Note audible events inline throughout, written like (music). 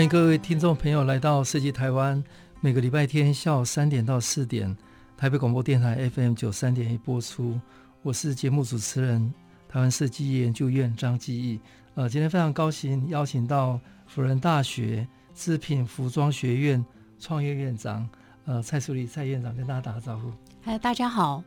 欢迎各位听众朋友来到设计台湾，每个礼拜天下午三点到四点，台北广播电台 FM 九三点一播出。我是节目主持人，台湾设计研究院张继义。呃，今天非常高兴邀请到辅仁大学织品服装学院创业院长，呃，蔡淑丽蔡院长跟大家打个招呼。嗨，(laughs) 大家好。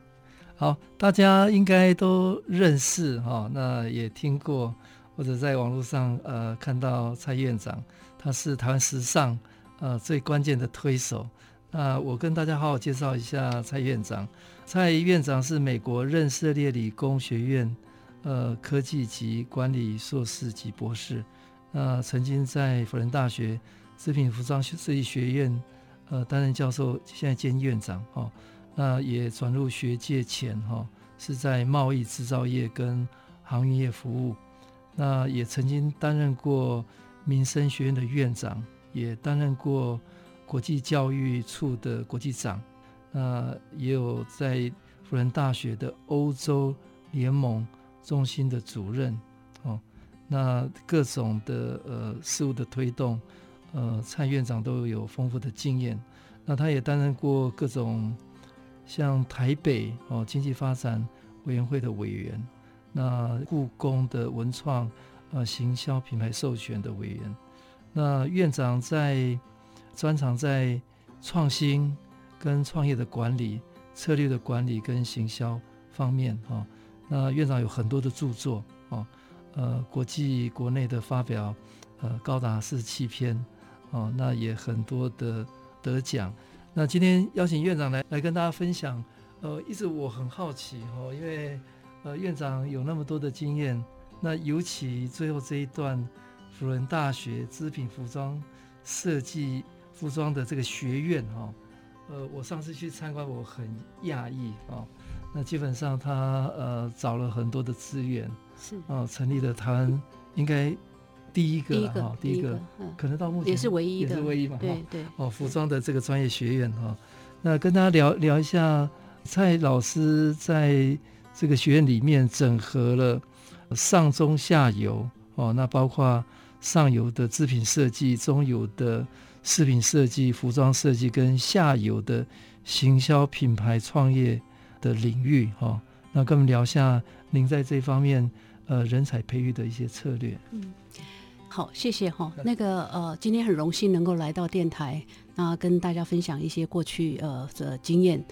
好，大家应该都认识哈、哦，那也听过或者在网络上呃看到蔡院长。他是台湾时尚呃最关键的推手。那我跟大家好好介绍一下蔡院长。蔡院长是美国任色列理工学院呃科技及管理硕士及博士。那曾经在辅仁大学织品服装设计学院呃担任教授，现在兼院长、哦。那也转入学界前哈、是在贸易制造业跟航运业服务。那也曾经担任过。民生学院的院长，也担任过国际教育处的国际长，那也有在辅仁大学的欧洲联盟中心的主任，哦，那各种的呃事务的推动，呃，蔡院长都有丰富的经验。那他也担任过各种像台北哦经济发展委员会的委员，那故宫的文创。呃，行销品牌授权的委员，那院长在专长在创新跟创业的管理、策略的管理跟行销方面哈、哦。那院长有很多的著作哦，呃，国际国内的发表呃高达四十七篇哦，那也很多的得奖。那今天邀请院长来来跟大家分享，呃，一直我很好奇哦，因为呃院长有那么多的经验。那尤其最后这一段，辅仁大学织品服装设计服装的这个学院哈，呃，我上次去参观，我很讶异啊。那基本上他呃找了很多的资源，是啊，成立了台湾应该第一个哈，第一个，可能到目前也是唯一的，也是唯一嘛，对对。哦，服装的这个专业学院哈，那跟大家聊聊一下，蔡老师在这个学院里面整合了。上中下游哦，那包括上游的制品设计、中游的饰品设计、服装设计，跟下游的行销品牌创业的领域哈、哦。那跟我们聊一下您在这方面呃人才培育的一些策略。嗯，好，谢谢哈。那个呃，今天很荣幸能够来到电台，那跟大家分享一些过去呃的经验。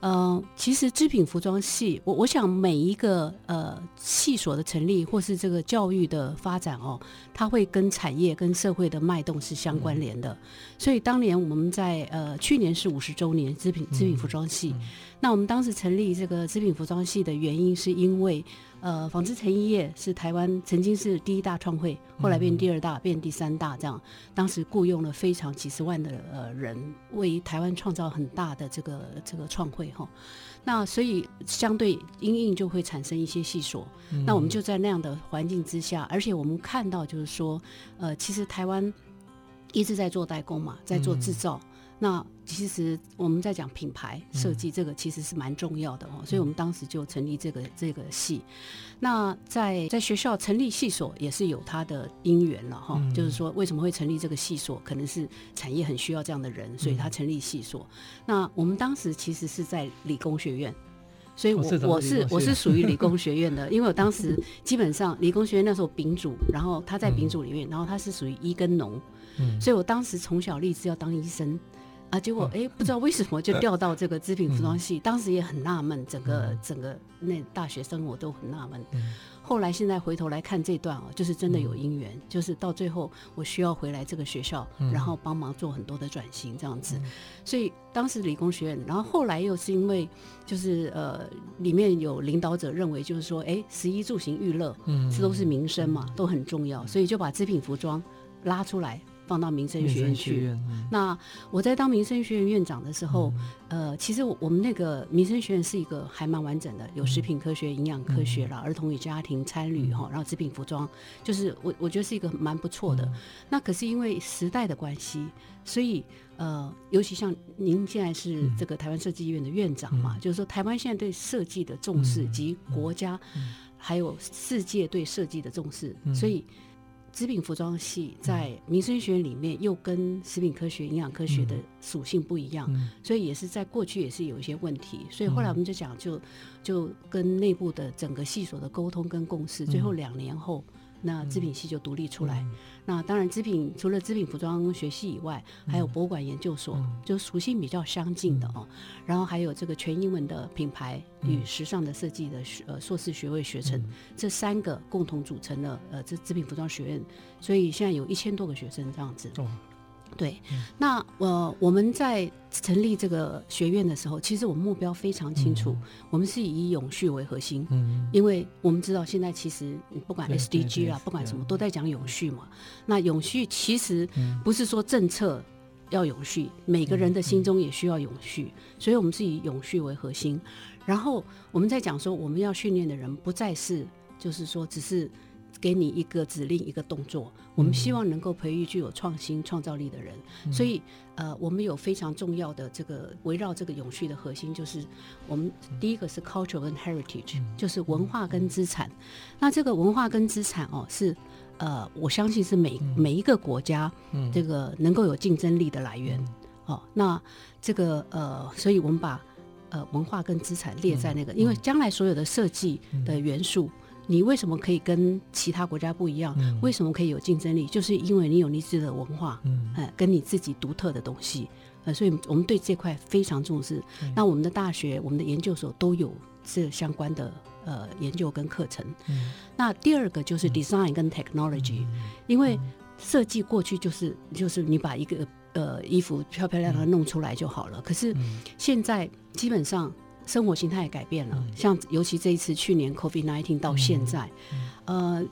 呃，其实织品服装系，我我想每一个呃系所的成立，或是这个教育的发展哦，它会跟产业跟社会的脉动是相关联的。嗯、所以当年我们在呃去年是五十周年织品织品服装系，嗯嗯、那我们当时成立这个织品服装系的原因，是因为。呃，纺织成衣业是台湾曾经是第一大创汇，后来变第二大，变第三大，这样。当时雇佣了非常几十万的呃人，为台湾创造很大的这个这个创汇哈。那所以相对因应就会产生一些系所。那我们就在那样的环境之下，而且我们看到就是说，呃，其实台湾一直在做代工嘛，在做制造。那其实我们在讲品牌设计，这个其实是蛮重要的哦，嗯、所以我们当时就成立这个这个系。那在在学校成立系所也是有它的因缘了哈，嗯、就是说为什么会成立这个系所，可能是产业很需要这样的人，所以他成立系所。嗯、那我们当时其实是在理工学院，所以我我是我是属于理工学院的，(laughs) 因为我当时基本上理工学院那时候丙组，然后他在丙组里面，然后他是属于医跟农，嗯、所以我当时从小立志要当医生。啊，结果哎、欸，不知道为什么就调到这个织品服装系，嗯、当时也很纳闷，整个整个那大学生活都很纳闷。嗯、后来现在回头来看这段哦，就是真的有因缘，嗯、就是到最后我需要回来这个学校，嗯、然后帮忙做很多的转型这样子。嗯、所以当时理工学院，然后后来又是因为就是呃里面有领导者认为就是说，哎，十一住行娱乐，嗯，这都是民生嘛，都很重要，所以就把织品服装。拉出来。放到民生学院去。嗯、那我在当民生学院院长的时候，嗯、呃，其实我们那个民生学院是一个还蛮完整的，有食品科学、营养科学啦，嗯、儿童与家庭参与哈，然后食品服装，就是我我觉得是一个蛮不错的。嗯、那可是因为时代的关系，所以呃，尤其像您现在是这个台湾设计院的院长嘛，嗯、就是说台湾现在对设计的重视及国家还有世界对设计的重视，嗯、所以。织品服装系在民生学院里面又跟食品科学、营养科学的属性不一样，嗯、所以也是在过去也是有一些问题，所以后来我们就讲就就跟内部的整个系所的沟通跟共识，最后两年后。那织品系就独立出来，嗯、那当然织品除了织品服装学系以外，嗯、还有博物馆研究所，嗯、就属性比较相近的哦。嗯、然后还有这个全英文的品牌与时尚的设计的学呃硕士学位学程，嗯、这三个共同组成了呃这织品服装学院，所以现在有一千多个学生这样子。哦对，那呃，我们在成立这个学院的时候，其实我们目标非常清楚，嗯、我们是以永续为核心，嗯，因为我们知道现在其实不管 SDG 啊，不管什么都在讲永续嘛。那永续其实不是说政策要永续，每个人的心中也需要永续，所以我们是以永续为核心。然后我们在讲说，我们要训练的人不再是，就是说只是。给你一个指令，一个动作。我们希望能够培育具有创新创造力的人。嗯、所以，呃，我们有非常重要的这个围绕这个永续的核心，就是我们第一个是 culture 跟 heritage，、嗯、就是文化跟资产。嗯、那这个文化跟资产哦，是呃，我相信是每、嗯、每一个国家这个能够有竞争力的来源。嗯、哦，那这个呃，所以我们把呃文化跟资产列在那个，嗯、因为将来所有的设计的元素。嗯你为什么可以跟其他国家不一样？嗯、为什么可以有竞争力？就是因为你有你自己的文化，嗯、呃，跟你自己独特的东西，呃，所以我们对这块非常重视。嗯、那我们的大学、我们的研究所都有这相关的呃研究跟课程。嗯、那第二个就是 design 跟 technology，、嗯、因为设计过去就是就是你把一个呃衣服漂漂亮亮弄出来就好了，可是现在基本上。生活形态也改变了，像尤其这一次去年 COVID-19 到现在，呃。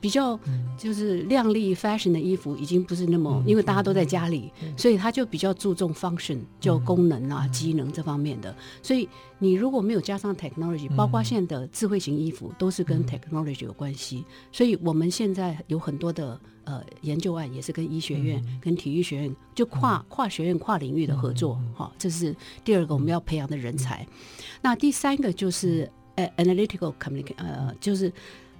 比较就是靓丽 fashion 的衣服已经不是那么，因为大家都在家里，所以他就比较注重 function，就功能啊、机能这方面的。所以你如果没有加上 technology，包括现在的智慧型衣服都是跟 technology 有关系。所以我们现在有很多的呃研究案，也是跟医学院、跟体育学院就跨跨学院、跨领域的合作。哈，这是第二个我们要培养的人才。那第三个就是呃 analytical communication，呃，就是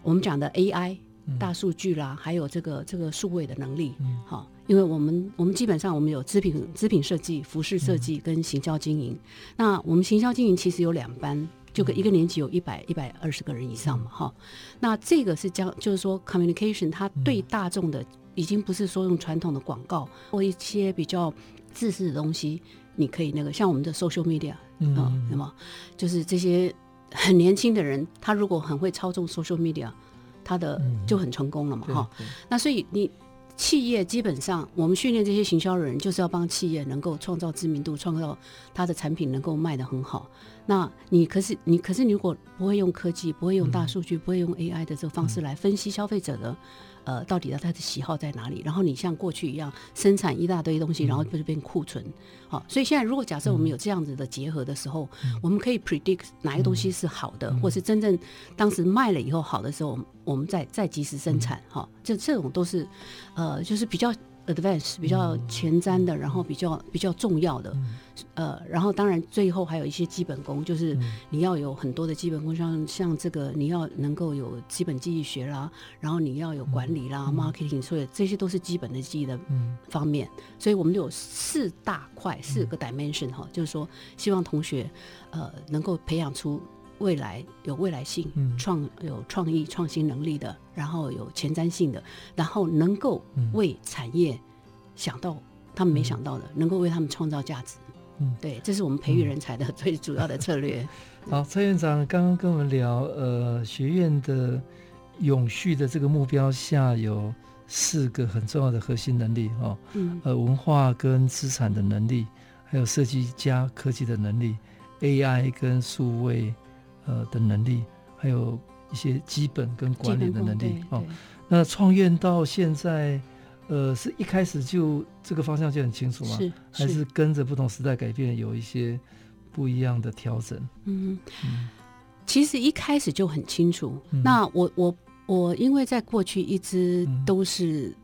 我们讲的 AI。大数据啦，还有这个这个数位的能力，好、嗯，因为我们我们基本上我们有织品织品设计、服饰设计跟行销经营。嗯、那我们行销经营其实有两班，就跟一个年级有一百一百二十个人以上嘛，哈、嗯。那这个是将就是说 communication，它对大众的已经不是说用传统的广告或一些比较自私的东西，你可以那个像我们的 social media 嗯，那么就是这些很年轻的人，他如果很会操纵 social media。他的就很成功了嘛，哈、嗯。那所以你企业基本上，我们训练这些行销人，就是要帮企业能够创造知名度，创造他的产品能够卖得很好。那你可是你可是你如果不会用科技，不会用大数据，嗯、不会用 AI 的这个方式来分析消费者的。呃，到底他的喜好在哪里？然后你像过去一样生产一大堆东西，然后就变库存。好，所以现在如果假设我们有这样子的结合的时候，我们可以 predict 哪一个东西是好的，或是真正当时卖了以后好的时候，我们再再及时生产。哈，这这种都是呃，就是比较。Advance 比较前瞻的，然后比较比较重要的，呃，然后当然最后还有一些基本功，就是你要有很多的基本功，像像这个你要能够有基本记忆学啦，然后你要有管理啦、marketing，所以这些都是基本的记忆的方面。所以我们有四大块，四个 dimension 哈，就是说希望同学呃能够培养出。未来有未来性，创有创意创新能力的，然后有前瞻性的，然后能够为产业想到他们没想到的，嗯、能够为他们创造价值。嗯，对，这是我们培育人才的最主要的策略。嗯、(laughs) 好，蔡院长刚刚跟我们聊，呃，学院的永续的这个目标下有四个很重要的核心能力哦，嗯，呃，文化跟资产的能力，还有设计加科技的能力，AI 跟数位。呃的能力，还有一些基本跟管理的能力哦。那创业到现在，呃，是一开始就这个方向就很清楚吗？是，是还是跟着不同时代改变有一些不一样的调整？嗯，嗯，其实一开始就很清楚。嗯、那我我我因为在过去一直都是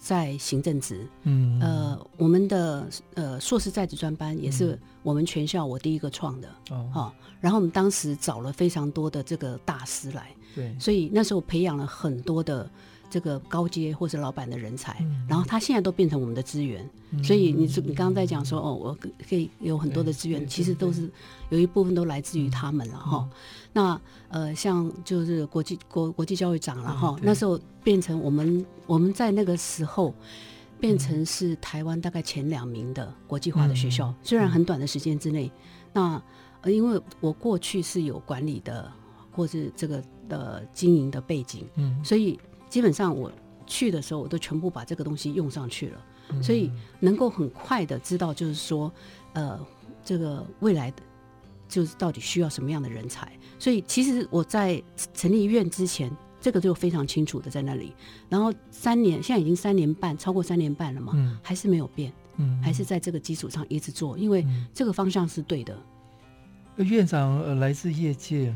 在行政职，嗯，呃，我们的呃硕士在职专班也是我们全校我第一个创的，哦，哦，然后我们当时找了非常多的这个大师来，对，所以那时候培养了很多的。这个高阶或者老板的人才，嗯、然后他现在都变成我们的资源，嗯、所以你你刚刚在讲说哦，我可以有很多的资源，其实都是有一部分都来自于他们了哈。那呃，像就是国际国国际教育长了哈，那时候变成我们我们在那个时候变成是台湾大概前两名的国际化的学校，嗯、虽然很短的时间之内，那呃，因为我过去是有管理的或是这个的经营的背景，嗯，所以。基本上我去的时候，我都全部把这个东西用上去了，嗯、所以能够很快的知道，就是说，呃，这个未来的就是到底需要什么样的人才。所以其实我在成立医院之前，这个就非常清楚的在那里。然后三年，现在已经三年半，超过三年半了嘛，嗯、还是没有变，嗯，还是在这个基础上一直做，因为这个方向是对的。嗯、院长呃来自业界，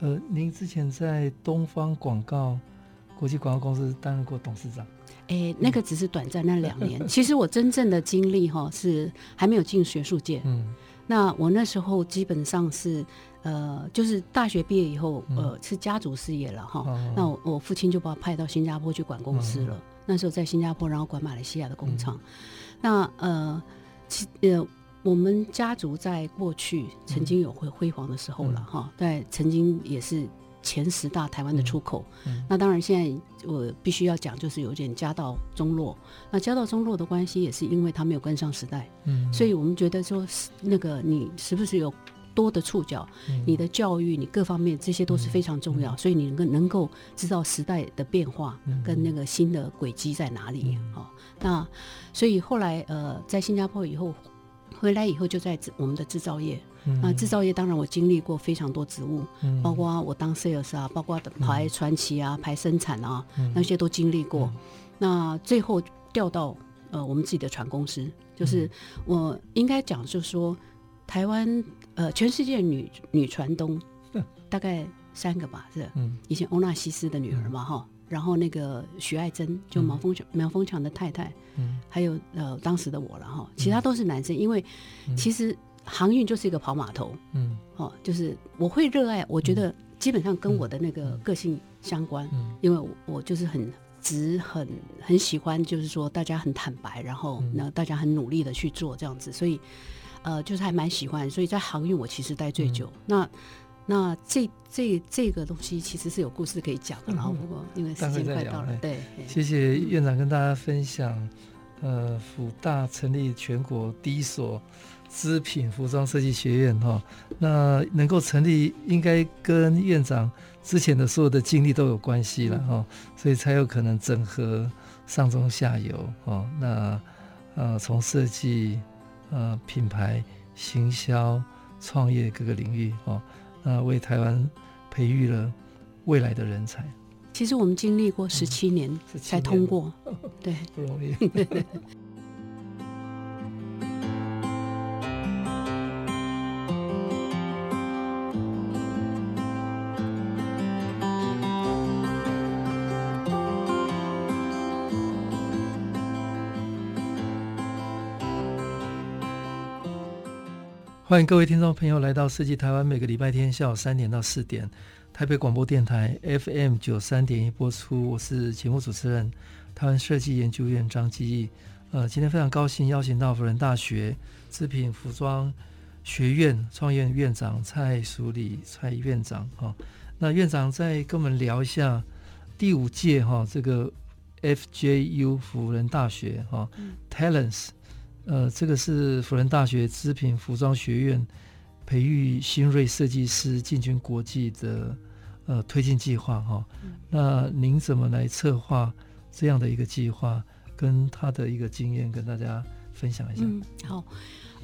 呃，您之前在东方广告。国际广告公司担任过董事长，哎，那个只是短暂那两年。(laughs) 其实我真正的经历哈是还没有进学术界。嗯，那我那时候基本上是呃，就是大学毕业以后，呃，是家族事业了哈。那我我父亲就把我派到新加坡去管公司了。那时候在新加坡，然后管马来西亚的工厂。那呃，其呃，我们家族在过去曾经有辉辉煌的时候了哈，在曾经也是。前十大台湾的出口，那当然现在我必须要讲，就是有点家道中落。那家道中落的关系，也是因为他没有跟上时代。嗯，所以我们觉得说，那个你是不是有多的触角？嗯、你的教育，你各方面这些都是非常重要。嗯、所以你能够能够知道时代的变化，跟那个新的轨迹在哪里？好、嗯哦，那所以后来呃，在新加坡以后回来以后，就在我们的制造业。那制造业当然我经历过非常多职务，嗯、包括我当 sales 啊，包括排传奇啊，排生产啊，嗯、那些都经历过。嗯、那最后调到呃我们自己的船公司，就是我应该讲，就是说台湾呃全世界女女船东大概三个吧，是，嗯、以前欧纳西斯的女儿嘛哈，嗯、然后那个徐爱珍就毛峰强、嗯、苗峰强的太太，嗯、还有呃当时的我了哈，其他都是男生，因为其实。航运就是一个跑码头，嗯，哦，就是我会热爱，我觉得基本上跟我的那个个性相关，嗯，因为我我就是很直，很很喜欢，就是说大家很坦白，然后那大家很努力的去做这样子，所以呃，就是还蛮喜欢，所以在航运我其实待最久。嗯、那那这这这个东西其实是有故事可以讲的，然后不过因为时间快到了，对，谢谢院长跟大家分享，呃，辅大成立全国第一所。织品服装设计学院哈，那能够成立，应该跟院长之前的所有的经历都有关系了哈，所以才有可能整合上中下游哦。那呃，从设计、呃品牌、行销、创业各个领域哦，那为台湾培育了未来的人才。其实我们经历过十七年才通过，嗯、(laughs) 对，不容易。欢迎各位听众朋友来到设计台湾，每个礼拜天下午三点到四点，台北广播电台 FM 九三点一播出。我是节目主持人，台湾设计研究院张基义。呃，今天非常高兴邀请到辅仁大学织品服装学院创院院长蔡淑礼蔡院长哈、哦。那院长再跟我们聊一下第五届哈、哦、这个 FJU 辅仁大学哈、哦嗯、Talents。呃，这个是辅仁大学织品服装学院培育新锐设计师进军国际的呃推进计划哈。嗯、那您怎么来策划这样的一个计划，跟他的一个经验跟大家分享一下？嗯，好，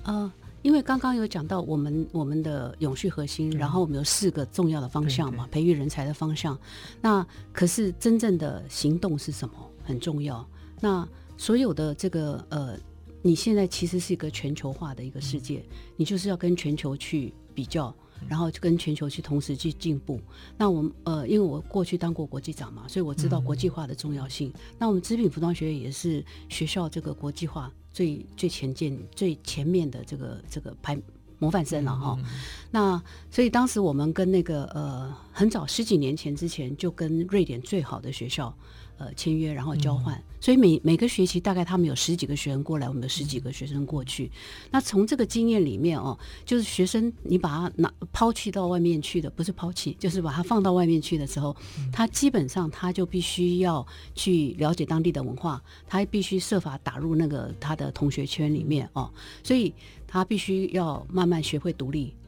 呃，因为刚刚有讲到我们我们的永续核心，嗯、然后我们有四个重要的方向嘛，培育人才的方向。那可是真正的行动是什么？很重要。那所有的这个呃，你现在其实是一个全球化的一个世界，嗯、你就是要跟全球去比较，然后就跟全球去同时去进步。那我们呃，因为我过去当过国际长嘛，所以我知道国际化的重要性。嗯、那我们织品服装学院也是学校这个国际化最最前进、最前面的这个这个排。模范生了哈，那所以当时我们跟那个呃很早十几年前之前就跟瑞典最好的学校呃签约，然后交换，所以每每个学期大概他们有十几个学生过来，我们有十几个学生过去。那从这个经验里面哦，就是学生你把他拿抛弃到外面去的，不是抛弃，就是把他放到外面去的时候，他基本上他就必须要去了解当地的文化，他必须设法打入那个他的同学圈里面哦，所以。他必须要慢慢学会独立，好，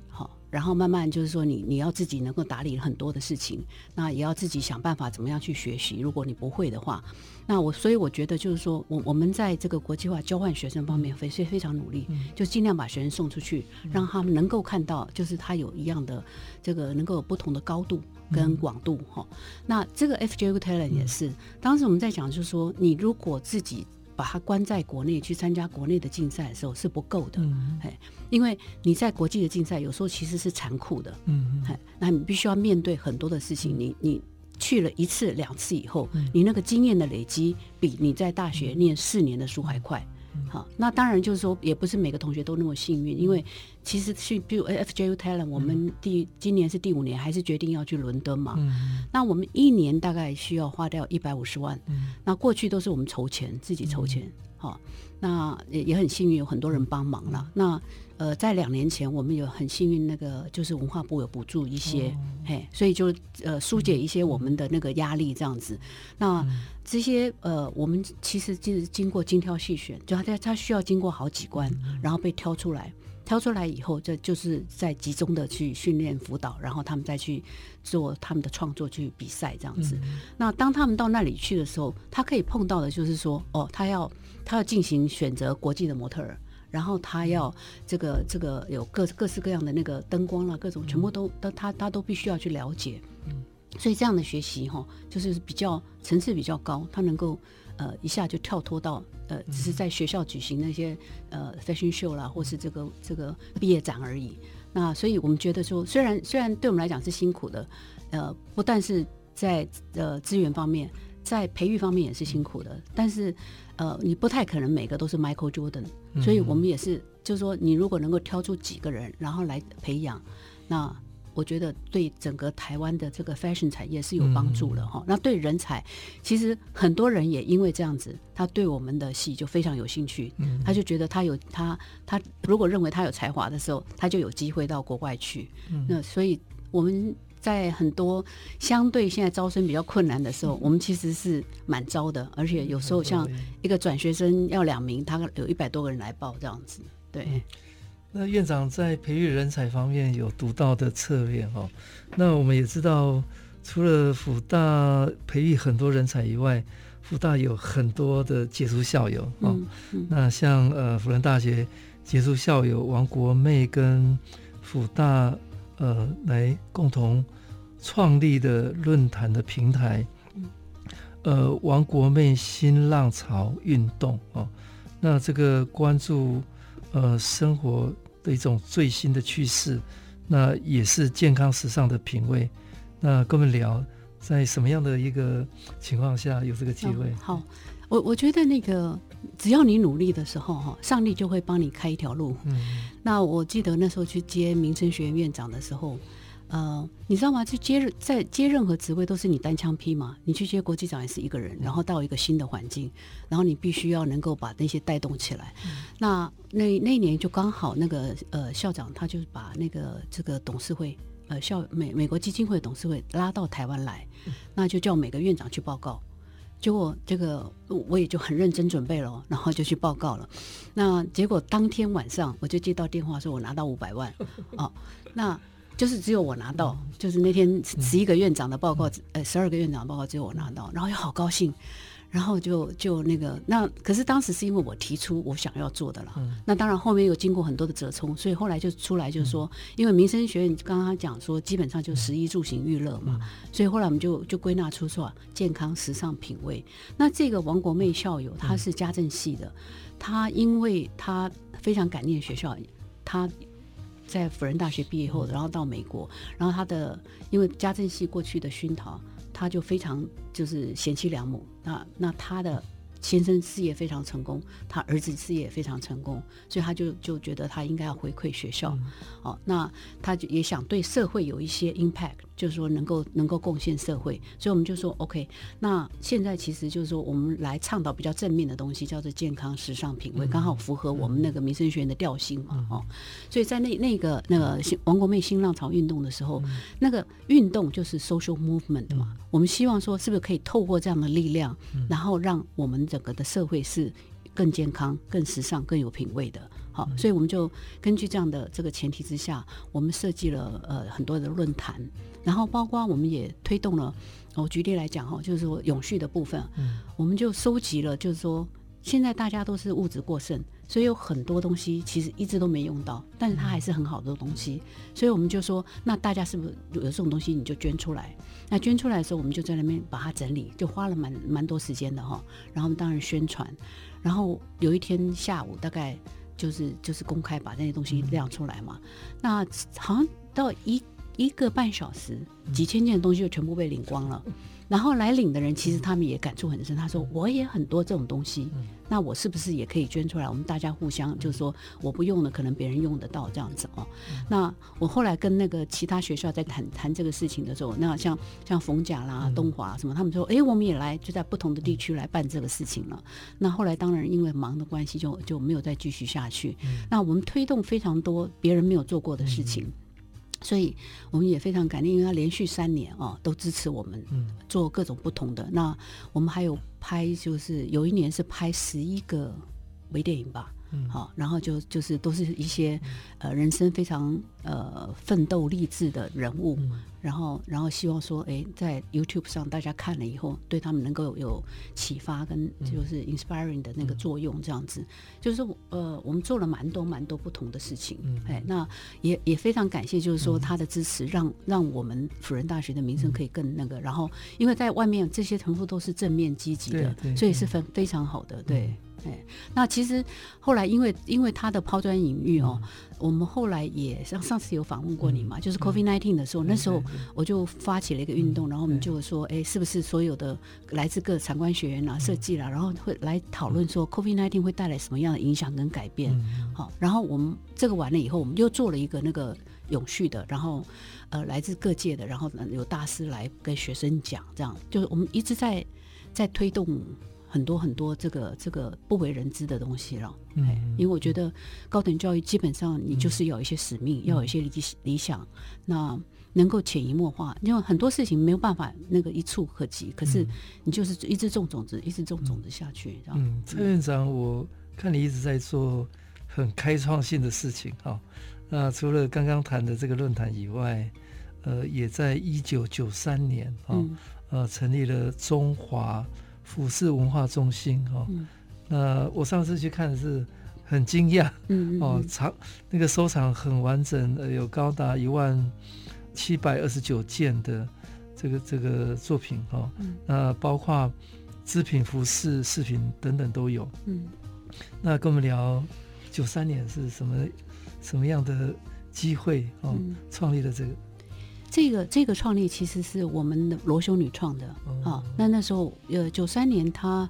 然后慢慢就是说你，你你要自己能够打理很多的事情，那也要自己想办法怎么样去学习。如果你不会的话，那我所以我觉得就是说我我们在这个国际化交换学生方面非非非常努力，就尽量把学生送出去，让他们能够看到，就是他有一样的这个能够有不同的高度跟广度哈。那这个 FJU Talent 也是，当时我们在讲就是说，你如果自己。把他关在国内去参加国内的竞赛的时候是不够的，嗯，因为你在国际的竞赛有时候其实是残酷的，嗯，那你必须要面对很多的事情，你你去了一次两次以后，你那个经验的累积比你在大学念四年的书还快。好，那当然就是说，也不是每个同学都那么幸运，因为其实去，比如 FJU Talent，我们第今年是第五年，还是决定要去伦敦嘛。嗯。那我们一年大概需要花掉一百五十万。嗯。那过去都是我们筹钱，自己筹钱。好，那也也很幸运，有很多人帮忙了。那。呃，在两年前，我们有很幸运，那个就是文化部有补助一些，哦、嘿，所以就呃疏解一些我们的那个压力这样子。嗯、那这些呃，我们其实就是经过精挑细选，就他他需要经过好几关，嗯、然后被挑出来，挑出来以后，这就是在集中的去训练辅导，然后他们再去做他们的创作去比赛这样子。嗯、那当他们到那里去的时候，他可以碰到的就是说，哦，他要他要进行选择国际的模特儿。然后他要这个这个有各各式各样的那个灯光啊，各种全部都都他他都必须要去了解，所以这样的学习哈，就是比较层次比较高，他能够呃一下就跳脱到呃只是在学校举行那些呃 fashion show 啦，或是这个这个毕业展而已。那所以我们觉得说，虽然虽然对我们来讲是辛苦的，呃，不但是在呃资源方面，在培育方面也是辛苦的，但是。呃，你不太可能每个都是 Michael Jordan，所以我们也是，就是说，你如果能够挑出几个人，然后来培养，那我觉得对整个台湾的这个 fashion 产业是有帮助的哈。那对人才，其实很多人也因为这样子，他对我们的戏就非常有兴趣，嗯他就觉得他有他他如果认为他有才华的时候，他就有机会到国外去。嗯那所以我们。在很多相对现在招生比较困难的时候，我们其实是蛮招的，而且有时候像一个转学生要两名，他有一百多个人来报这样子。对，那院长在培育人才方面有独到的策略哈。那我们也知道，除了辅大培育很多人才以外，辅大有很多的杰出校友啊。嗯嗯、那像呃辅仁大学杰出校友王国妹跟辅大呃来共同。创立的论坛的平台，呃，王国妹新浪潮运动哦，那这个关注呃生活的一种最新的趋势，那也是健康时尚的品味。那跟我们聊，在什么样的一个情况下有这个机会？好，我我觉得那个只要你努力的时候哈，上帝就会帮你开一条路。嗯，那我记得那时候去接民生学院院长的时候。呃，你知道吗？去接在接任何职位都是你单枪匹马，你去接国际长也是一个人，然后到一个新的环境，然后你必须要能够把那些带动起来。嗯、那那那一年就刚好那个呃校长他就把那个这个董事会呃校美美国基金会董事会拉到台湾来，嗯、那就叫每个院长去报告。结果这个我也就很认真准备了，然后就去报告了。那结果当天晚上我就接到电话说，我拿到五百万哦，那。就是只有我拿到，就是那天十一个院长的报告，呃，十二个院长的报告只有我拿到，然后又好高兴，然后就就那个那，可是当时是因为我提出我想要做的了。嗯、那当然后面又经过很多的折冲，所以后来就出来就是说，嗯、因为民生学院刚刚讲说，基本上就十一住行娱乐嘛，嗯、所以后来我们就就归纳出说健康、时尚、品味。那这个王国妹校友，她是家政系的，她因为她非常感念学校，她在辅仁大学毕业后，然后到美国，然后他的因为家政系过去的熏陶。他就非常就是贤妻良母，那那他的先生事业非常成功，他儿子事业也非常成功，所以他就就觉得他应该要回馈学校，嗯、哦，那他就也想对社会有一些 impact。就是说能够能够贡献社会，所以我们就说 OK。那现在其实就是说，我们来倡导比较正面的东西，叫做健康、时尚、品味，刚好符合我们那个民生学院的调性嘛，哦。所以在那那个那个王国妹新浪潮运动的时候，那个运动就是 social movement 嘛。我们希望说，是不是可以透过这样的力量，然后让我们整个的社会是更健康、更时尚、更有品味的。好，所以我们就根据这样的这个前提之下，我们设计了呃很多的论坛。然后包括我们也推动了，我举例来讲哈，就是说永续的部分，嗯，我们就收集了，就是说现在大家都是物质过剩，所以有很多东西其实一直都没用到，但是它还是很好的东西，所以我们就说，那大家是不是有这种东西你就捐出来？那捐出来的时候，我们就在那边把它整理，就花了蛮蛮多时间的哈。然后我们当然宣传，然后有一天下午大概就是就是公开把那些东西亮出来嘛，那好像到一。一个半小时，几千件东西就全部被领光了。然后来领的人，其实他们也感触很深。他说：“我也很多这种东西，那我是不是也可以捐出来？我们大家互相，就是说我不用了，可能别人用得到这样子哦。”那我后来跟那个其他学校在谈谈这个事情的时候，那像像冯甲啦、东华什么，他们说：“哎，我们也来，就在不同的地区来办这个事情了。”那后来当然因为忙的关系，就就没有再继续下去。那我们推动非常多别人没有做过的事情。所以我们也非常感念，因为他连续三年啊都支持我们做各种不同的。那我们还有拍，就是有一年是拍十一个微电影吧。嗯，好，然后就就是都是一些呃人生非常呃奋斗励志的人物，嗯、然后然后希望说，哎，在 YouTube 上大家看了以后，对他们能够有，有启发跟就是 inspiring 的那个作用，这样子，嗯、就是说呃我们做了蛮多蛮多不同的事情，嗯、哎，那也也非常感谢，就是说他的支持让，让让我们辅仁大学的名声可以更那个，然后因为在外面这些全部都是正面积极的，所以是非非常好的，对。哎，那其实后来因为因为他的抛砖引玉哦，嗯、我们后来也上上次有访问过你嘛，嗯、就是 COVID nineteen 的时候，嗯、那时候我就发起了一个运动，嗯、然后我们就说，哎，是不是所有的来自各参观学员啊、设计啦，然后会来讨论说 COVID nineteen 会带来什么样的影响跟改变？嗯、好，然后我们这个完了以后，我们又做了一个那个永续的，然后呃来自各界的，然后有大师来跟学生讲，这样就是我们一直在在推动。很多很多这个这个不为人知的东西了，嗯，因为我觉得高等教育基本上你就是要有一些使命，嗯、要有一些理理想，嗯、那能够潜移默化，因为很多事情没有办法那个一触可及，可是你就是一直种种子，一直种种子下去。嗯，蔡院长，我看你一直在做很开创性的事情哈。那除了刚刚谈的这个论坛以外，呃，也在一九九三年啊，嗯、呃，成立了中华。俯视文化中心哦，嗯、那我上次去看的是很惊讶，哦，藏那个收藏很完整，呃，有高达一万七百二十九件的这个这个作品哦，嗯、那包括织品、服饰、饰品等等都有。嗯，那跟我们聊九三年是什么什么样的机会哦，嗯、创立了这个。这个这个创立其实是我们的罗修女创的啊。那那时候呃九三年，她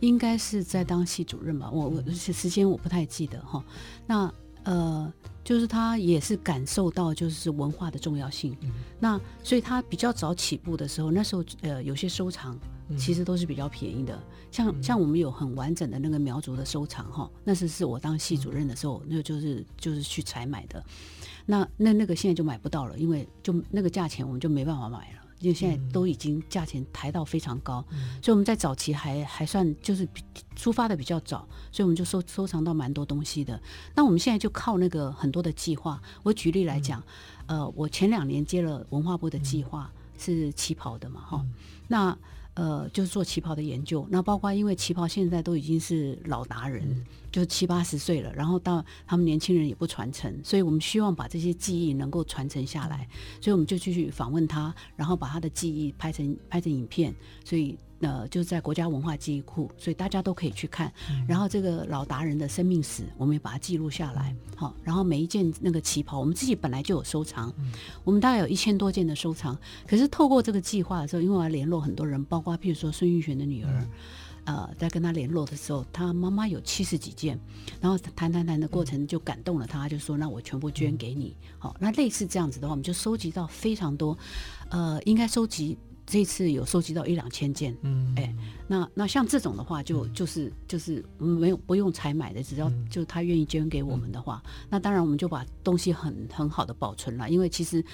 应该是在当系主任吧，我我时间我不太记得哈。那呃，就是她也是感受到就是文化的重要性。那所以她比较早起步的时候，那时候呃有些收藏其实都是比较便宜的，像像我们有很完整的那个苗族的收藏哈，那是是我当系主任的时候，那就是就是去采买的。那那那个现在就买不到了，因为就那个价钱我们就没办法买了，因为现在都已经价钱抬到非常高，嗯、所以我们在早期还还算就是出发的比较早，所以我们就收收藏到蛮多东西的。那我们现在就靠那个很多的计划，我举例来讲，嗯、呃，我前两年接了文化部的计划，是旗袍的嘛，哈、嗯，那。呃，就是做旗袍的研究。那包括因为旗袍现在都已经是老达人，嗯、就七八十岁了，然后到他们年轻人也不传承，所以我们希望把这些技艺能够传承下来，所以我们就继续访问他，然后把他的技艺拍成拍成影片，所以。呃，就在国家文化记忆库，所以大家都可以去看。嗯、然后这个老达人的生命史，我们也把它记录下来。好、嗯，然后每一件那个旗袍，我们自己本来就有收藏，嗯、我们大概有一千多件的收藏。可是透过这个计划的时候，因为我要联络很多人，包括譬如说孙玉璇的女儿，嗯、呃，在跟他联络的时候，他妈妈有七十几件，然后谈谈谈的过程就感动了他，就说：“那我全部捐给你。嗯”好，那类似这样子的话，我们就收集到非常多，呃，应该收集。这次有收集到一两千件，嗯，哎，那那像这种的话就，就就是就是没有不用采买的，只要就他愿意捐给我们的话，嗯、那当然我们就把东西很很好的保存了，因为其实。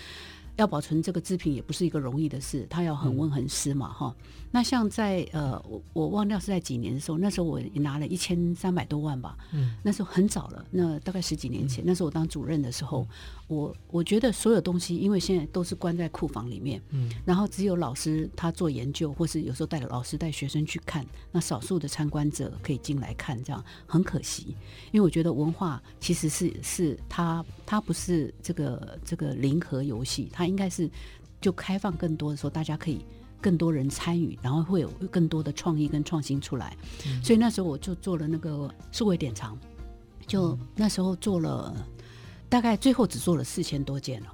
要保存这个制品也不是一个容易的事，它要恒温恒湿嘛，哈、嗯。那像在呃，我我忘掉是在几年的时候，那时候我拿了一千三百多万吧，嗯，那时候很早了，那大概十几年前，嗯、那时候我当主任的时候，嗯、我我觉得所有东西，因为现在都是关在库房里面，嗯，然后只有老师他做研究，或是有时候带老师带学生去看，那少数的参观者可以进来看，这样很可惜，因为我觉得文化其实是是它它不是这个这个零和游戏，它应该是就开放更多的时候，大家可以更多人参与，然后会有更多的创意跟创新出来。嗯、所以那时候我就做了那个数位典藏，就那时候做了大概最后只做了四千多件了，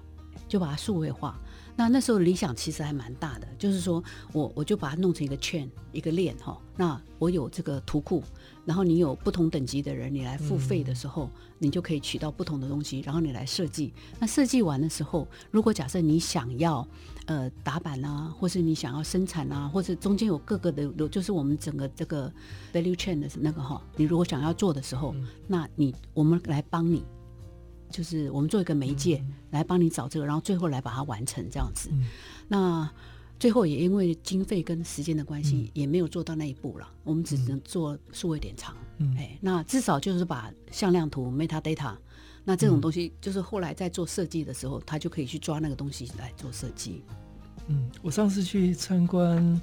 就把它数位化。那那时候理想其实还蛮大的，就是说我我就把它弄成一个圈一个链哈。那我有这个图库。然后你有不同等级的人，你来付费的时候，嗯、你就可以取到不同的东西，然后你来设计。那设计完的时候，如果假设你想要呃打版啊，或是你想要生产啊，或是中间有各个的，就是我们整个这个 value chain 的那个哈，你如果想要做的时候，嗯、那你我们来帮你，就是我们做一个媒介、嗯、来帮你找这个，然后最后来把它完成这样子。嗯、那。最后也因为经费跟时间的关系，也没有做到那一步了。嗯、我们只能做数位典藏。嗯，哎，那至少就是把向量图 metadata，那这种东西就是后来在做设计的时候，他就可以去抓那个东西来做设计。嗯，我上次去参观，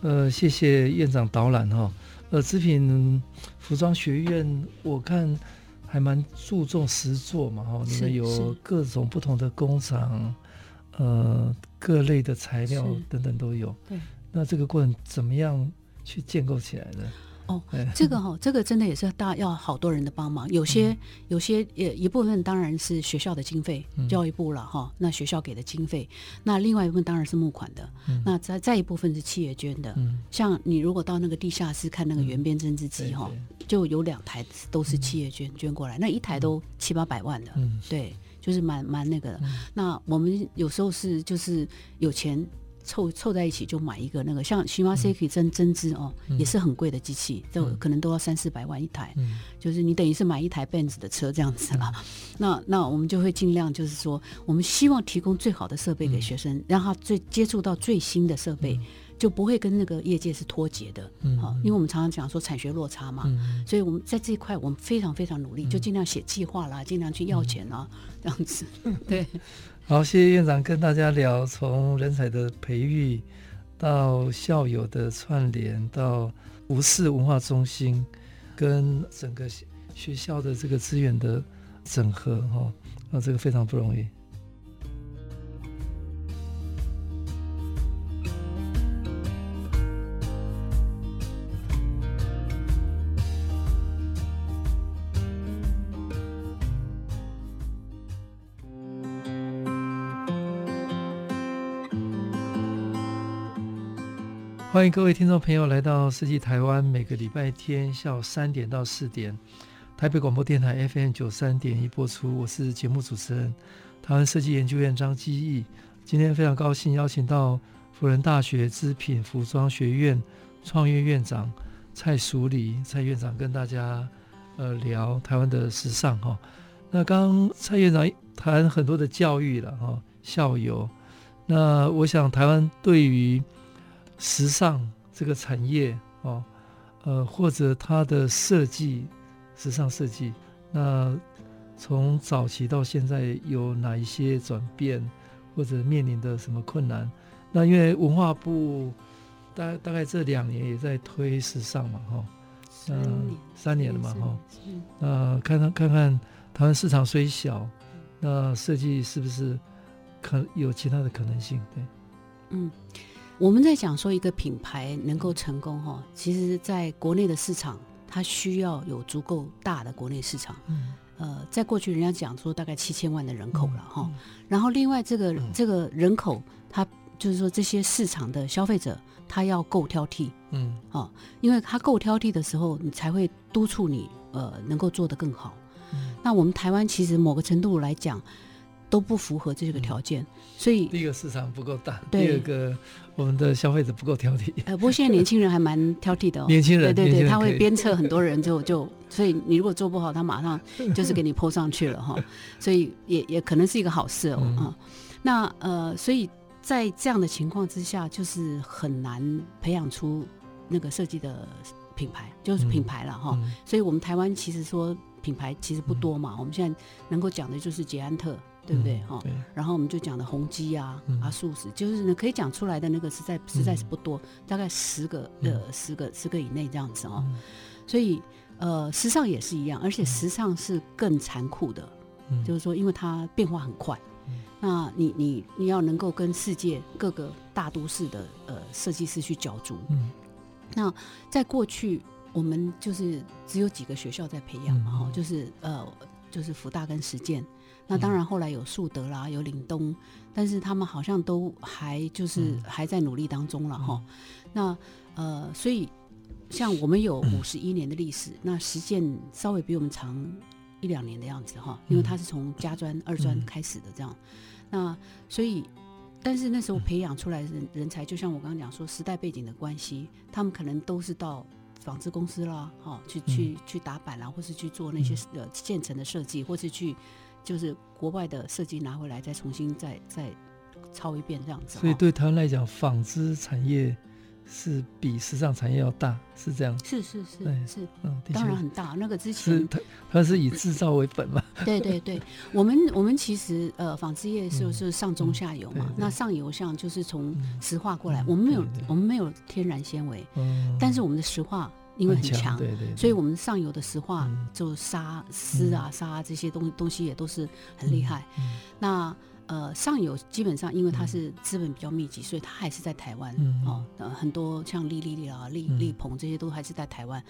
呃，谢谢院长导览哈。呃，织品服装学院，我看还蛮注重实作嘛哈。你们有各种不同的工厂。呃，各类的材料等等都有。对，那这个过程怎么样去建构起来的？哦，(laughs) 这个哈、哦，这个真的也是大要好多人的帮忙。有些、嗯、有些也一部分当然是学校的经费，嗯、教育部了哈。那学校给的经费，那另外一部分当然是募款的。嗯、那再再一部分是企业捐的。嗯、像你如果到那个地下室看那个圆边针织机哈，就有两台都是企业捐、嗯、捐过来，那一台都七八百万的。嗯，对。就是蛮蛮那个的，嗯、那我们有时候是就是有钱凑凑在一起就买一个那个像 Shimaseki 针针织哦，嗯、也是很贵的机器，都、嗯、可能都要三四百万一台，嗯、就是你等于是买一台 Benz 的车这样子了。嗯、(laughs) 那那我们就会尽量就是说，我们希望提供最好的设备给学生，嗯、让他最接触到最新的设备。嗯就不会跟那个业界是脱节的，嗯，因为我们常常讲说产学落差嘛，嗯，所以我们在这一块我们非常非常努力，就尽量写计划啦，尽量去要钱啦，这样子，(laughs) 对。好，谢谢院长跟大家聊从人才的培育到校友的串联，到无视文化中心跟整个学校的这个资源的整合，哈，那这个非常不容易。欢迎各位听众朋友来到设计台湾，每个礼拜天下午三点到四点，台北广播电台 FM 九三点一播出。我是节目主持人，台湾设计研究院张基义。今天非常高兴邀请到辅仁大学织品服装学院创业院长蔡淑礼蔡院长跟大家呃聊台湾的时尚哈。那刚刚蔡院长谈很多的教育了哈，校友。那我想台湾对于时尚这个产业哦，呃，或者它的设计，时尚设计，那从早期到现在有哪一些转变，或者面临的什么困难？那因为文化部大大概这两年也在推时尚嘛，哈，嗯，三年了嘛，哈，嗯，呃，看看看看台湾市场虽小，那设计是不是可有其他的可能性？对，嗯，我们在讲说一个品牌能够成功，哈，其实在国内的市场，它需要有足够大的国内市场，嗯。呃，在过去人家讲说大概七千万的人口了哈，嗯嗯、然后另外这个、嗯、这个人口，它就是说这些市场的消费者，他要够挑剔，嗯，哦，因为他够挑剔的时候，你才会督促你呃能够做得更好。嗯、那我们台湾其实某个程度来讲。都不符合这个条件，所以第一个市场不够大，第二个我们的消费者不够挑剔。呃，不过现在年轻人还蛮挑剔的哦。年轻人，对对对，他会鞭策很多人就，就就 (laughs) 所以你如果做不好，他马上就 (laughs) 是给你泼上去了哈。所以也也可能是一个好事哦啊。嗯、那呃，所以在这样的情况之下，就是很难培养出那个设计的品牌，就是品牌了哈。嗯嗯、所以我们台湾其实说品牌其实不多嘛，嗯、我们现在能够讲的就是捷安特。对不对？哈、嗯，然后我们就讲的宏基啊，嗯、啊，素食，就是呢可以讲出来的那个实在实在是不多，嗯、大概十个呃、嗯、十个十个以内这样子哦。嗯、所以呃，时尚也是一样，而且时尚是更残酷的，嗯、就是说，因为它变化很快，嗯、那你你你要能够跟世界各个大都市的呃设计师去角逐。嗯、那在过去，我们就是只有几个学校在培养嘛，哈、嗯，就是呃，就是福大跟实践。那当然，后来有树德啦，有岭东，但是他们好像都还就是。还在努力当中了哈。嗯、那呃，所以像我们有五十一年的历史，嗯、那实践稍微比我们长一两年的样子哈，因为他是从家专、二专开始的这样。嗯、那所以，但是那时候培养出来的人人才，就像我刚刚讲说，时代背景的关系，他们可能都是到纺织公司啦，哈，去去去打板啦，或是去做那些呃现成的设计，或是去。就是国外的设计拿回来，再重新再再抄一遍这样子。所以对他们来讲，纺织产业是比时尚产业要大，是这样。是是是，对是，嗯，当然很大。那个之前是它它是以制造为本嘛？对对对，(laughs) 我们我们其实呃，纺织业是是上中下游嘛。那上游像就是从石化过来，我们没有我们没有天然纤维，但是我们的石化。因为很强，对对对，所以我们上游的石化就沙丝啊、沙啊这些东东西也都是很厉害。那呃上游基本上因为它是资本比较密集，所以它还是在台湾、嗯、哦。呃，很多像利利利啊、利利鹏这些都还是在台湾。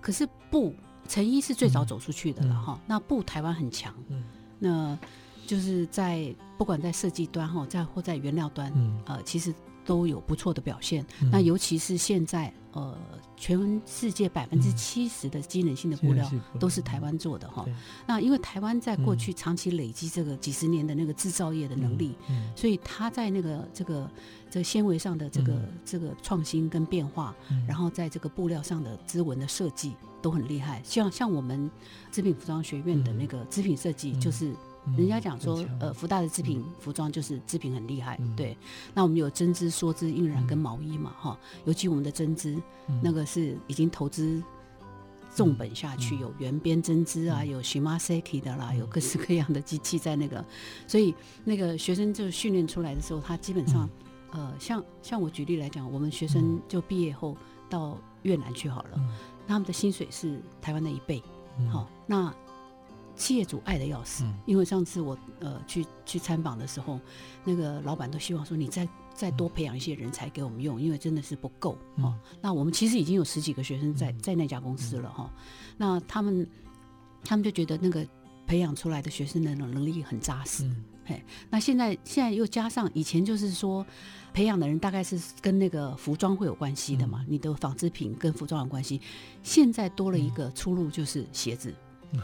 可是布成衣是最早走出去的了哈。那布台湾很强，嗯、那就是在不管在设计端哈，在或在原料端，嗯、呃，其实都有不错的表现。嗯、那尤其是现在。呃，全世界百分之七十的机能性的布料都是台湾做的哈。那因为台湾在过去长期累积这个几十年的那个制造业的能力，所以它在那个这个这个纤维上的这个这个创新跟变化，然后在这个布料上的织纹的设计都很厉害。像像我们织品服装学院的那个织品设计就是。人家讲说，呃，福大的织品服装就是织品很厉害，对。那我们有针织、梭织、印染跟毛衣嘛，哈。尤其我们的针织，那个是已经投资重本下去，有圆编针织啊，有 Shimaseki 的啦，有各式各样的机器在那个，所以那个学生就训练出来的时候，他基本上，呃，像像我举例来讲，我们学生就毕业后到越南去好了，他们的薪水是台湾的一倍，好，那。企业主爱的要死，因为上次我呃去去参访的时候，那个老板都希望说你再再多培养一些人才给我们用，因为真的是不够哦。那我们其实已经有十几个学生在在那家公司了哈、哦。那他们他们就觉得那个培养出来的学生的能力很扎实。嗯、嘿，那现在现在又加上以前就是说培养的人大概是跟那个服装会有关系的嘛，嗯、你的纺织品跟服装有关系。现在多了一个出路就是鞋子。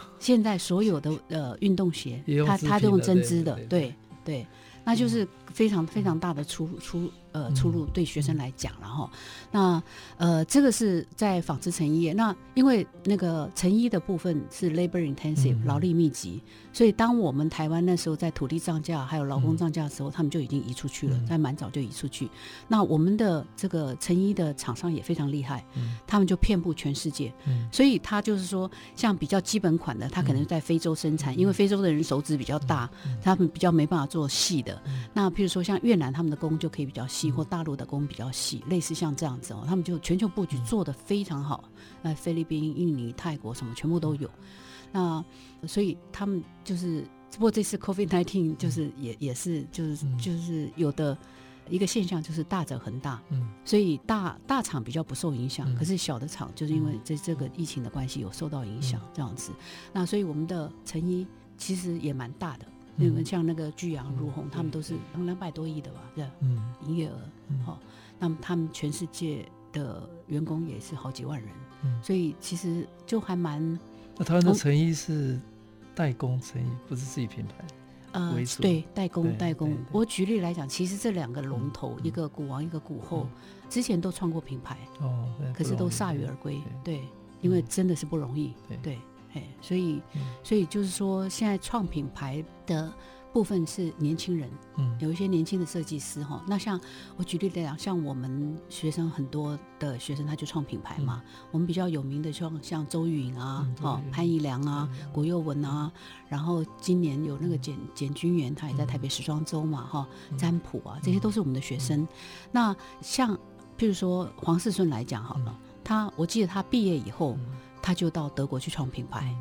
(laughs) 现在所有的呃运动鞋，它它都用针织的，对对，那就是非常非常大的出出。呃，出路对学生来讲，然后，那呃，这个是在纺织成衣业。那因为那个成衣的部分是 labor intensive，劳力密集，所以当我们台湾那时候在土地涨价还有劳工涨价的时候，他们就已经移出去了，在蛮早就移出去。那我们的这个成衣的厂商也非常厉害，他们就遍布全世界。所以他就是说，像比较基本款的，他可能在非洲生产，因为非洲的人手指比较大，他们比较没办法做细的。那譬如说像越南，他们的工就可以比较细。细，或大陆的工比较细，类似像这样子哦，他们就全球布局做的非常好。那菲律宾、印尼、泰国什么全部都有。那所以他们就是，不过这次 COVID-19 就是也也是就是就是有的。一个现象就是大者恒大，嗯，所以大大厂比较不受影响，嗯、可是小的厂就是因为这这个疫情的关系有受到影响，这样子。那所以我们的成衣其实也蛮大的，因为、嗯、像那个巨阳、如虹，他们都是两百多亿的吧，对，嗯，营业额，好，那么他们全世界的员工也是好几万人，嗯，所以其实就还蛮。那台湾的成衣是代工成衣，不是自己品牌。呃，对，代工代工。我举例来讲，其实这两个龙头，一个股王，一个股后，之前都创过品牌，哦，可是都铩羽而归。对，因为真的是不容易。对，哎，所以，所以就是说，现在创品牌的。部分是年轻人，嗯，有一些年轻的设计师哈。那像我举例来讲，像我们学生很多的学生，他就创品牌嘛。我们比较有名的像像周允啊，哦，潘怡良啊，古佑文啊。然后今年有那个简简君元，他也在台北时装周嘛，哈，占卜啊，这些都是我们的学生。那像譬如说黄世顺来讲好了，他我记得他毕业以后，他就到德国去创品牌。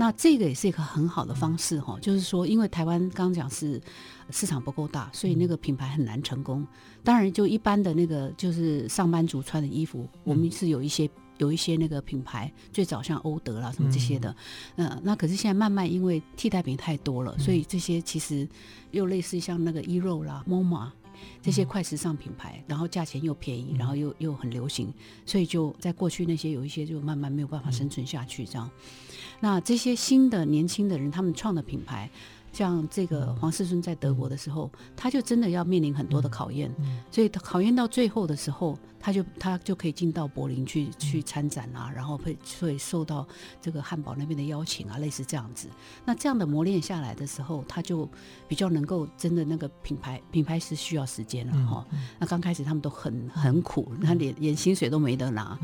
那这个也是一个很好的方式哈，就是说，因为台湾刚刚讲是市场不够大，所以那个品牌很难成功。当然，就一般的那个就是上班族穿的衣服，我们是有一些有一些那个品牌，最早像欧德啦什么这些的，嗯，那可是现在慢慢因为替代品太多了，所以这些其实又类似像那个 eRO 啦、MoMA 这些快时尚品牌，然后价钱又便宜，然后又又很流行，所以就在过去那些有一些就慢慢没有办法生存下去这样。那这些新的年轻的人，他们创的品牌。像这个黄世孙在德国的时候，他就真的要面临很多的考验，所以考验到最后的时候，他就他就可以进到柏林去去参展啊，然后会会受到这个汉堡那边的邀请啊，类似这样子。那这样的磨练下来的时候，他就比较能够真的那个品牌品牌是需要时间了哈。那刚开始他们都很很苦，他连连薪水都没得拿。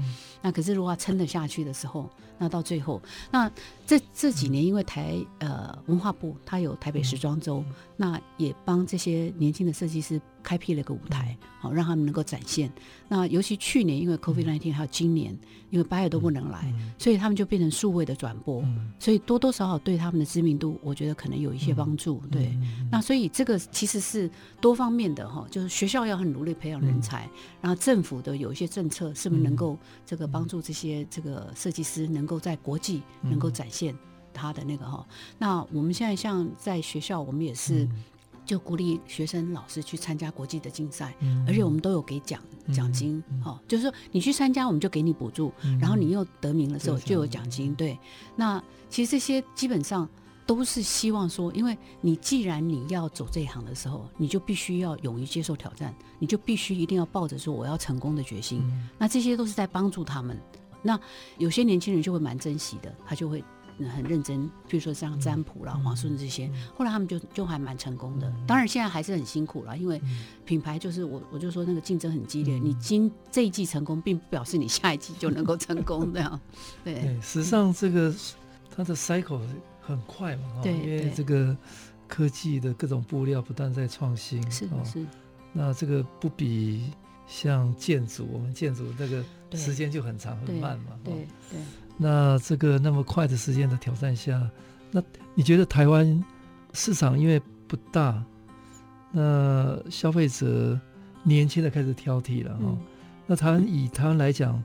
那可是如果撑得下去的时候，那到最后，那这这几年因为台呃文化部他有。台北时装周，那也帮这些年轻的设计师开辟了一个舞台，好让他们能够展现。那尤其去年因为 COVID-19，还有今年因为八月都不能来，所以他们就变成数位的转播，所以多多少少对他们的知名度，我觉得可能有一些帮助。对，那所以这个其实是多方面的哈，就是学校要很努力培养人才，然后政府的有一些政策是不是能够这个帮助这些这个设计师能够在国际能够展现。他的那个哈，那我们现在像在学校，我们也是就鼓励学生老师去参加国际的竞赛，而且我们都有给奖奖金，哈，就是说你去参加，我们就给你补助，然后你又得名的时候就有奖金。对，那其实这些基本上都是希望说，因为你既然你要走这一行的时候，你就必须要勇于接受挑战，你就必须一定要抱着说我要成功的决心。那这些都是在帮助他们。那有些年轻人就会蛮珍惜的，他就会。很认真，比如说像占卜啦、黄顺这些，后来他们就就还蛮成功的。当然现在还是很辛苦了，因为品牌就是我我就说那个竞争很激烈。你今这一季成功，并不表示你下一季就能够成功这样。(laughs) 对，实际上这个它的 cycle 很快嘛，对，因为这个科技的各种布料不断在创新，是是。那这个不比像建筑，我们建筑那个时间就很长很慢嘛，对对。那这个那么快的时间的挑战下，那你觉得台湾市场因为不大，那消费者年轻的开始挑剔了哈？嗯、那台湾以台湾来讲，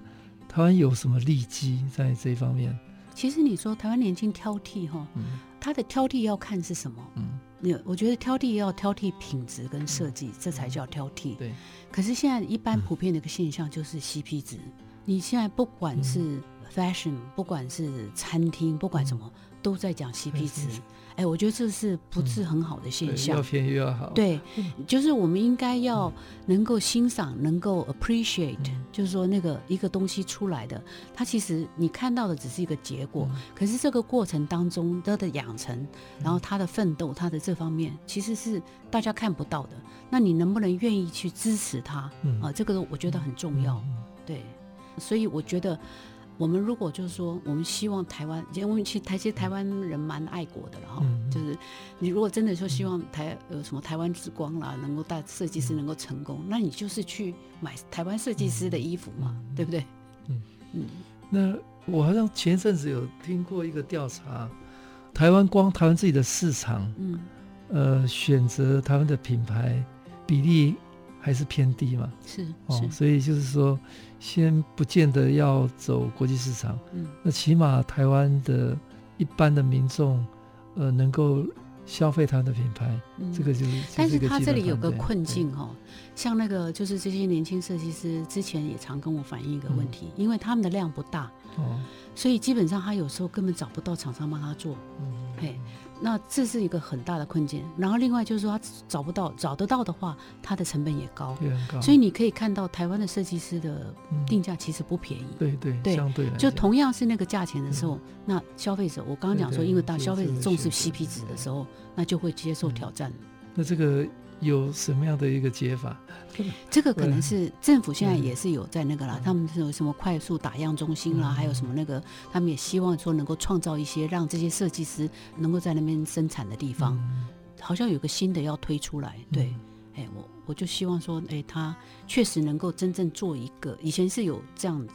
台湾有什么利基在这一方面？其实你说台湾年轻挑剔哈，嗯、他的挑剔要看是什么？嗯，你我觉得挑剔要挑剔品质跟设计，嗯、这才叫挑剔。对。可是现在一般普遍的一个现象就是 CP 值，嗯、你现在不管是、嗯 Fashion，不管是餐厅，不管什么，都在讲 CP 值。哎，我觉得这是不是很好的现象？要便宜要好。对，就是我们应该要能够欣赏，能够 appreciate，就是说那个一个东西出来的，它其实你看到的只是一个结果，可是这个过程当中它的养成，然后它的奋斗，它的这方面其实是大家看不到的。那你能不能愿意去支持他？啊，这个我觉得很重要。对，所以我觉得。我们如果就是说，我们希望台湾，因为其实台其实台湾人蛮爱国的，了哈、嗯、就是你如果真的说希望台有什么台湾之光啦，能够带设计师能够成功，那你就是去买台湾设计师的衣服嘛，嗯、对不对？嗯嗯。那我好像前一阵子有听过一个调查，台湾光台湾自己的市场，嗯，呃，选择台湾的品牌比例还是偏低嘛？是哦，所以就是说。先不见得要走国际市场，嗯，那起码台湾的一般的民众，呃，能够消费台湾的品牌，嗯，这个就是。但是他这里有个困境哦，像那个就是这些年轻设计师之前也常跟我反映一个问题，嗯，因为他们的量不大，哦，所以基本上他有时候根本找不到厂商帮他做，嗯，嘿。那这是一个很大的困境，然后另外就是说他找不到，找得到的话，它的成本也高，也很高。所以你可以看到台湾的设计师的定价其实不便宜。嗯、对对对，相对就同样是那个价钱的时候，嗯、那消费者我刚刚讲说，因为当消费者重视 CP 值的时候，那就会接受挑战。嗯、那这个。有什么样的一个解法？(laughs) 这个可能是政府现在也是有在那个啦，他们是有什么快速打样中心啦，还有什么那个，他们也希望说能够创造一些让这些设计师能够在那边生产的地方，好像有个新的要推出来。对，哎，我我就希望说，哎，他确实能够真正做一个，以前是有这样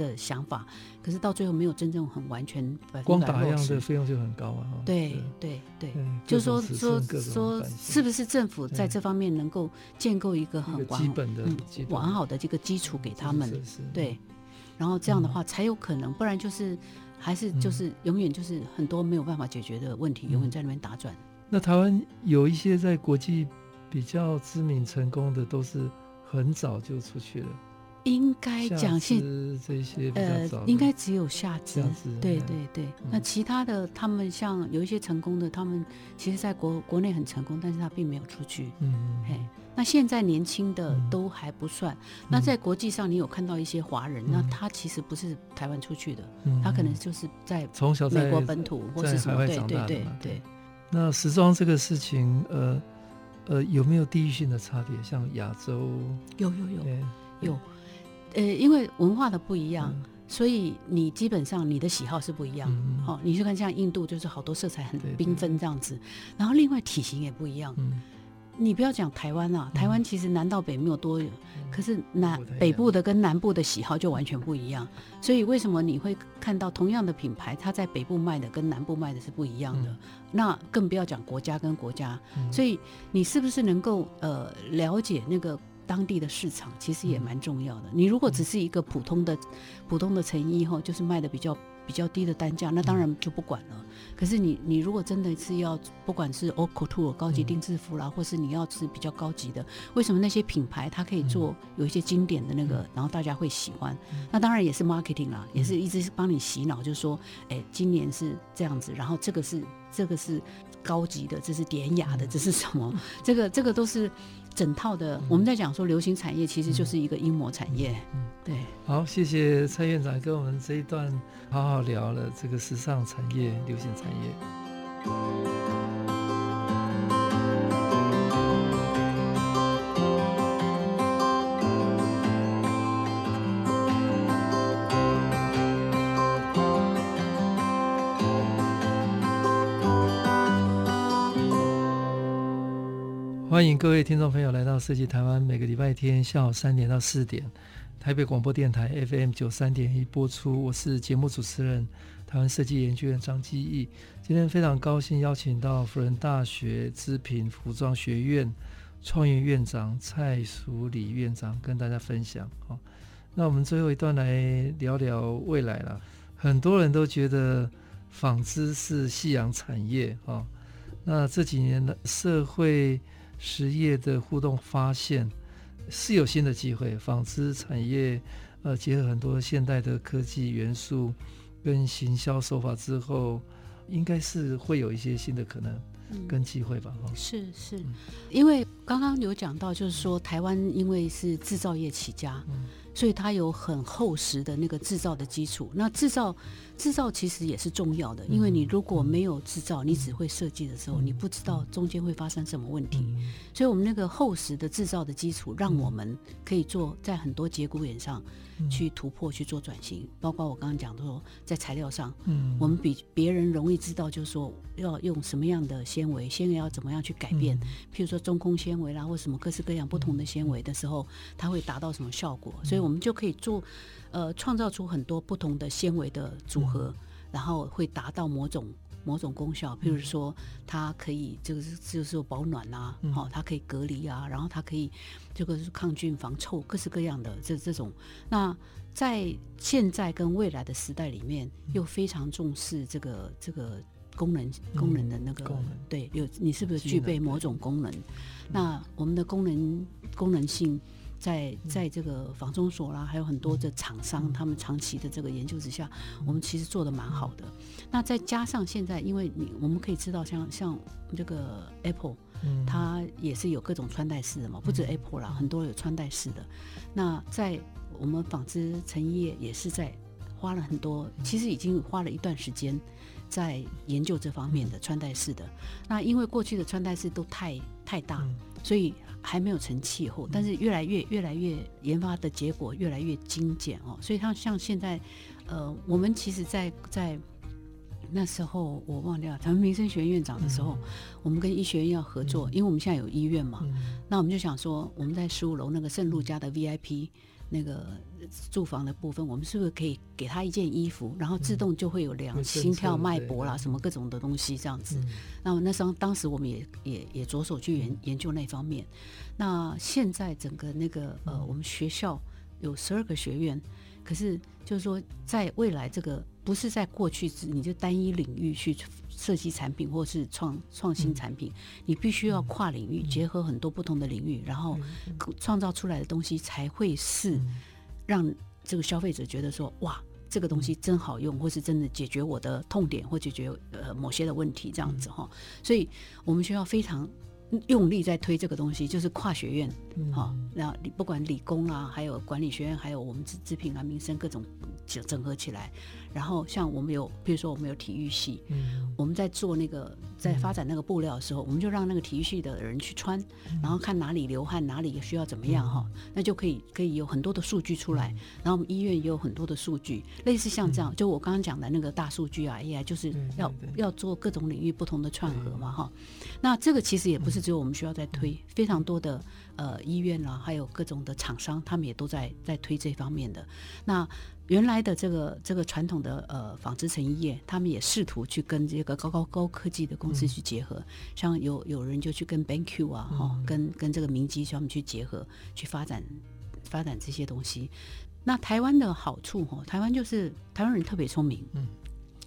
的想法，可是到最后没有真正很完全百分百。光打样的费用就很高啊！对对对，就是说说说，是不是政府在这方面能够建构一个很完基本的、完好的这个基础给他们？对，然后这样的话才有可能，不然就是还是就是永远就是很多没有办法解决的问题，永远在那边打转。那台湾有一些在国际比较知名成功的，都是很早就出去了。应该讲是这些呃，应该只有下肢，对对对。嗯、那其他的，他们像有一些成功的，他们其实在国国内很成功，但是他并没有出去。嗯嘿，那现在年轻的都还不算。嗯、那在国际上，你有看到一些华人，嗯、那他其实不是台湾出去的，嗯、他可能就是在从小美国本土或是什么，对对对对。那时装这个事情，呃呃，有没有地域性的差别？像亚洲，有有有有。呃，因为文化的不一样，嗯、所以你基本上你的喜好是不一样。好、嗯哦，你就看像印度，就是好多色彩很缤纷这样子。对对对，然后另外体型也不一样。嗯、你不要讲台湾啊，台湾其实南到北没有多，嗯、可是南北部的跟南部的喜好就完全不一样。所以为什么你会看到同样的品牌，它在北部卖的跟南部卖的是不一样的？嗯、那更不要讲国家跟国家。嗯、所以你是不是能够呃了解那个？当地的市场其实也蛮重要的。你如果只是一个普通的、普通的成衣哈，就是卖的比较比较低的单价，那当然就不管了。可是你你如果真的是要，不管是 couture 高级定制服啦，或是你要是比较高级的，为什么那些品牌它可以做有一些经典的那个，然后大家会喜欢？那当然也是 marketing 啦，也是一直是帮你洗脑，就是说，哎，今年是这样子，然后这个是这个是高级的，这是典雅的，这是什么？这个这个都是。整套的，嗯、我们在讲说流行产业其实就是一个阴谋产业。嗯，对。好，谢谢蔡院长跟我们这一段好好聊了这个时尚产业、流行产业。欢迎各位听众朋友来到设计台湾，每个礼拜天下午三点到四点，台北广播电台 FM 九三点一播出。我是节目主持人台湾设计研究院张基义。今天非常高兴邀请到辅仁大学织品服装学院创院院长蔡淑礼院长跟大家分享。好，那我们最后一段来聊聊未来了。很多人都觉得纺织是夕阳产业啊，那这几年的社会。实业的互动发现是有新的机会，纺织产业呃结合很多现代的科技元素跟行销手法之后，应该是会有一些新的可能跟机会吧？嗯、是是，因为刚刚有讲到，就是说台湾因为是制造业起家，嗯、所以它有很厚实的那个制造的基础。那制造制造其实也是重要的，因为你如果没有制造，你只会设计的时候，你不知道中间会发生什么问题。所以我们那个厚实的制造的基础，让我们可以做在很多节骨眼上去突破去做转型。包括我刚刚讲的说，在材料上，嗯我们比别人容易知道，就是说要用什么样的纤维，纤维要怎么样去改变。譬如说中空纤维啦，或什么各式各样不同的纤维的时候，它会达到什么效果？所以我们就可以做，呃，创造出很多不同的纤维的组合，然后会达到某种某种功效。譬如说，它可以这个是就是保暖啊，好，它可以隔离啊，然后它可以这个是抗菌防臭，各式各样的这这种。那在现在跟未来的时代里面，又非常重视这个这个功能功能的那个对，有你是不是具备某种功能？那我们的功能功能性。在在这个房中所啦，还有很多的厂商，他们长期的这个研究之下，我们其实做的蛮好的。那再加上现在，因为你我们可以知道像，像像这个 Apple，它也是有各种穿戴式的嘛，不止 Apple 啦，很多有穿戴式的。那在我们纺织成衣业也是在花了很多，其实已经花了一段时间在研究这方面的穿戴式的。那因为过去的穿戴式都太太大，所以。还没有成气候，但是越来越越来越研发的结果越来越精简哦，所以它像现在，呃，我们其实在，在在那时候我忘掉台湾民生学院院长的时候，我们跟医学院要合作，因为我们现在有医院嘛，那我们就想说，我们在十五楼那个圣路家的 VIP。那个住房的部分，我们是不是可以给他一件衣服，然后自动就会有量心跳、脉搏啦，什么各种的东西这样子？那么那时候当时我们也也也着手去研研究那方面。那现在整个那个呃，我们学校有十二个学院，可是就是说，在未来这个不是在过去你就单一领域去。设计产品或是创创新产品，你必须要跨领域，结合很多不同的领域，然后创造出来的东西才会是让这个消费者觉得说，哇，这个东西真好用，或是真的解决我的痛点，或解决呃某些的问题这样子哈。所以我们学校非常用力在推这个东西，就是跨学院，哈，那不管理工啊，还有管理学院，还有我们资产品啊、民生各种整整合起来。然后像我们有，比如说我们有体育系，嗯，我们在做那个在发展那个布料的时候，我们就让那个体育系的人去穿，然后看哪里流汗，哪里需要怎么样哈，那就可以可以有很多的数据出来。然后我们医院也有很多的数据，类似像这样，就我刚刚讲的那个大数据啊，AI 就是要要做各种领域不同的串合嘛哈。那这个其实也不是只有我们需要在推，非常多的呃医院啦，还有各种的厂商，他们也都在在推这方面的。那。原来的这个这个传统的呃纺织成衣业，他们也试图去跟这个高高高科技的公司去结合，嗯、像有有人就去跟 BenQ 啊，哈、嗯，跟跟这个明基他们去结合，去发展发展这些东西。那台湾的好处哈，台湾就是台湾人特别聪明，嗯，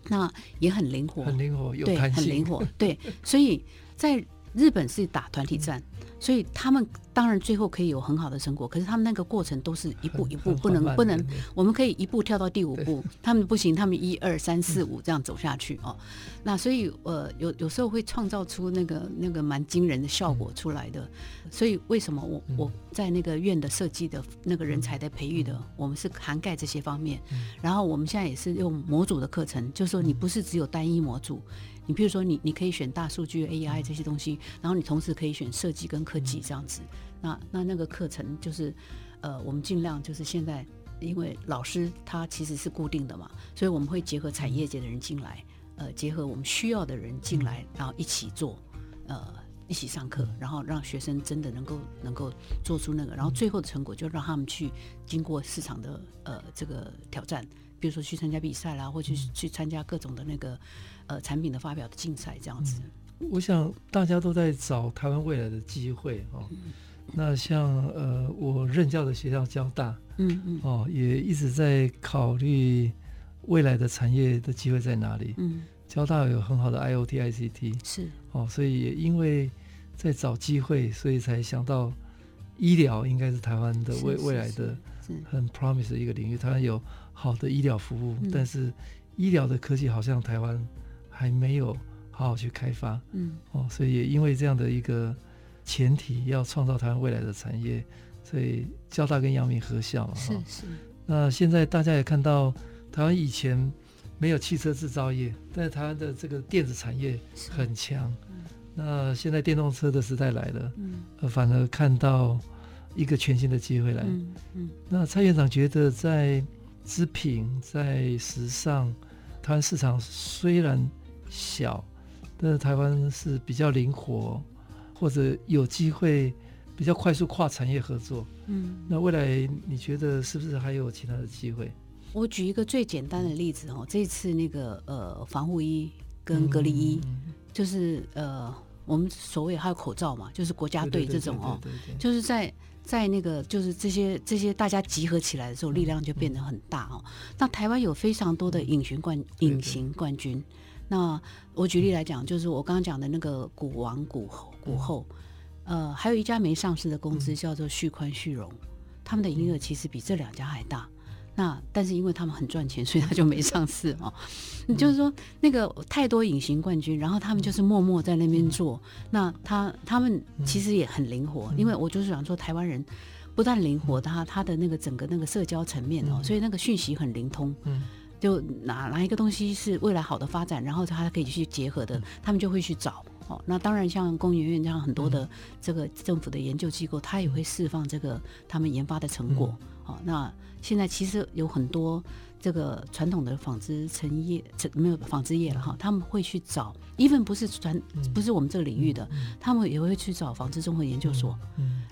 那也很灵活，很灵活，有对，很灵活，对，所以在日本是打团体战，嗯、所以他们。当然，最后可以有很好的成果，可是他们那个过程都是一步一步，不能不能，我们可以一步跳到第五步，他们不行，他们一二三四五这样走下去哦。那所以呃，有有时候会创造出那个那个蛮惊人的效果出来的。所以为什么我我在那个院的设计的那个人才的培育的，我们是涵盖这些方面。然后我们现在也是用模组的课程，就是说你不是只有单一模组，你比如说你你可以选大数据 AI 这些东西，然后你同时可以选设计跟科技这样子。那那那个课程就是，呃，我们尽量就是现在，因为老师他其实是固定的嘛，所以我们会结合产业界的人进来，呃，结合我们需要的人进来，然后一起做，呃，一起上课，然后让学生真的能够能够做出那个，然后最后的成果就让他们去经过市场的呃这个挑战，比如说去参加比赛啦，或去去参加各种的那个呃产品的发表的竞赛这样子。我想大家都在找台湾未来的机会哦。嗯那像呃，我任教的学校交大，嗯嗯，哦，也一直在考虑未来的产业的机会在哪里。嗯，交大有很好的 IoT、ICT，是哦，所以也因为在找机会，所以才想到医疗应该是台湾的未未来的很 promise 的一个领域。台湾有好的医疗服务，嗯，但是医疗的科技好像台湾还没有好好去开发。嗯，哦，所以也因为这样的一个。前提要创造台湾未来的产业，所以交大跟阳明合校嘛。是是。那现在大家也看到，台湾以前没有汽车制造业，但是台湾的这个电子产业很强。那现在电动车的时代来了，嗯，反而看到一个全新的机会来。嗯嗯。那蔡院长觉得，在织品、在时尚，台湾市场虽然小，但是台湾是比较灵活，或者有机会比较快速跨产业合作。嗯。那未来你觉得是不是还有其他的机会？我举一个最简单的例子哦，这次那个呃防护衣跟隔离衣。就是呃，我们所谓还有口罩嘛，就是国家队这种哦，就是在在那个就是这些这些大家集合起来的时候，力量就变得很大哦。那台湾有非常多的隐形冠隐形冠军。那我举例来讲，就是我刚刚讲的那个股王股后股后，呃，还有一家没上市的公司叫做旭宽旭荣，他们的营业额其实比这两家还大。那但是因为他们很赚钱，所以他就没上市哦。你就是说那个太多隐形冠军，然后他们就是默默在那边做。那他他们其实也很灵活，因为我就是想说台湾人不但灵活，他他的那个整个那个社交层面哦，所以那个讯息很灵通。就哪哪一个东西是未来好的发展，然后他可以去结合的，他们就会去找。哦，那当然像工研院这样很多的这个政府的研究机构，他也会释放这个他们研发的成果。哦，那。现在其实有很多这个传统的纺织成业，没有纺织业了哈，他们会去找，even 不是传，不是我们这个领域的，他们也会去找纺织综合研究所，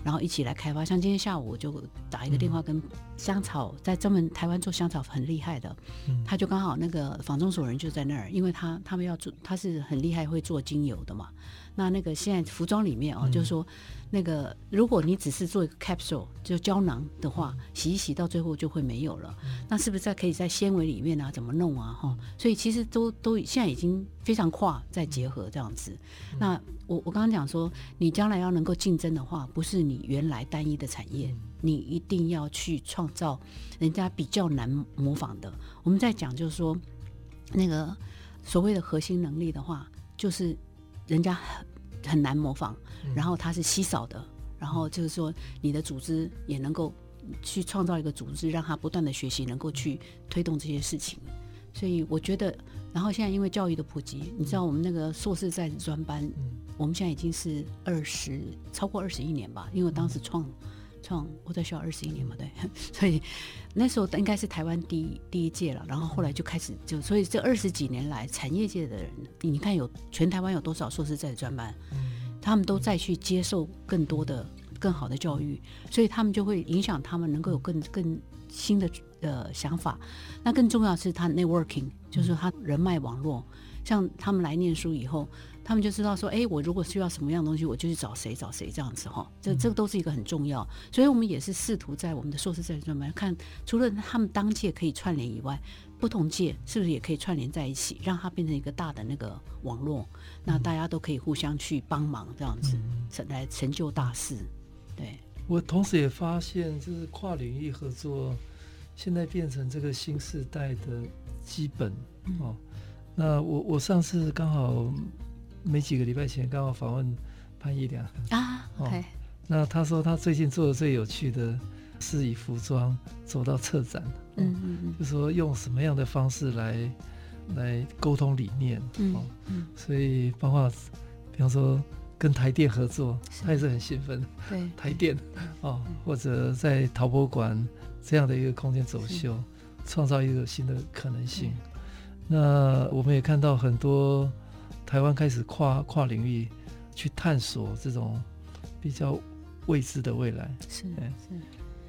然后一起来开发。像今天下午我就打一个电话跟香草，在专门台湾做香草很厉害的，他就刚好那个仿中所人就在那儿，因为他他们要做，他是很厉害会做精油的嘛。那那个现在服装里面哦，就是说。那个，如果你只是做一个 capsule，就胶囊的话，洗一洗到最后就会没有了。那是不是在可以在纤维里面啊？怎么弄啊？哈，所以其实都都现在已经非常跨在结合这样子。那我我刚刚讲说，你将来要能够竞争的话，不是你原来单一的产业，你一定要去创造人家比较难模仿的。我们在讲就是说，那个所谓的核心能力的话，就是人家很。很难模仿，然后它是稀少的，然后就是说你的组织也能够去创造一个组织，让它不断的学习，能够去推动这些事情。所以我觉得，然后现在因为教育的普及，你知道我们那个硕士在职专班，我们现在已经是二十超过二十一年吧，因为当时创创我在学校二十一年嘛，对，(laughs) 所以那时候应该是台湾第一第一届了，然后后来就开始就，所以这二十几年来，产业界的人，你看有全台湾有多少硕士在专班，他们都在去接受更多的更好的教育，所以他们就会影响他们能够有更更新的呃想法。那更重要是他 networking，就是说他人脉网络，像他们来念书以后。他们就知道说，哎，我如果需要什么样的东西，我就去找谁找谁这样子哈。这这个都是一个很重要，所以我们也是试图在我们的硕士在专门看，除了他们当届可以串联以外，不同届是不是也可以串联在一起，让它变成一个大的那个网络，那大家都可以互相去帮忙这样子，成来成就大事。对，我同时也发现，就是跨领域合作现在变成这个新时代的基本哦。那我我上次刚好。没几个礼拜前，刚好访问潘一良。啊，OK，哦，那他说他最近做的最有趣的是以服装走到策展，嗯嗯嗯，就说用什么样的方式来来沟通理念，嗯嗯，所以包括比方说跟台电合作，他也是很兴奋，对，台电哦，或者在陶博馆这样的一个空间走秀，创造一个新的可能性。那我们也看到很多。台湾开始跨跨领域去探索这种比较未知的未来。是是。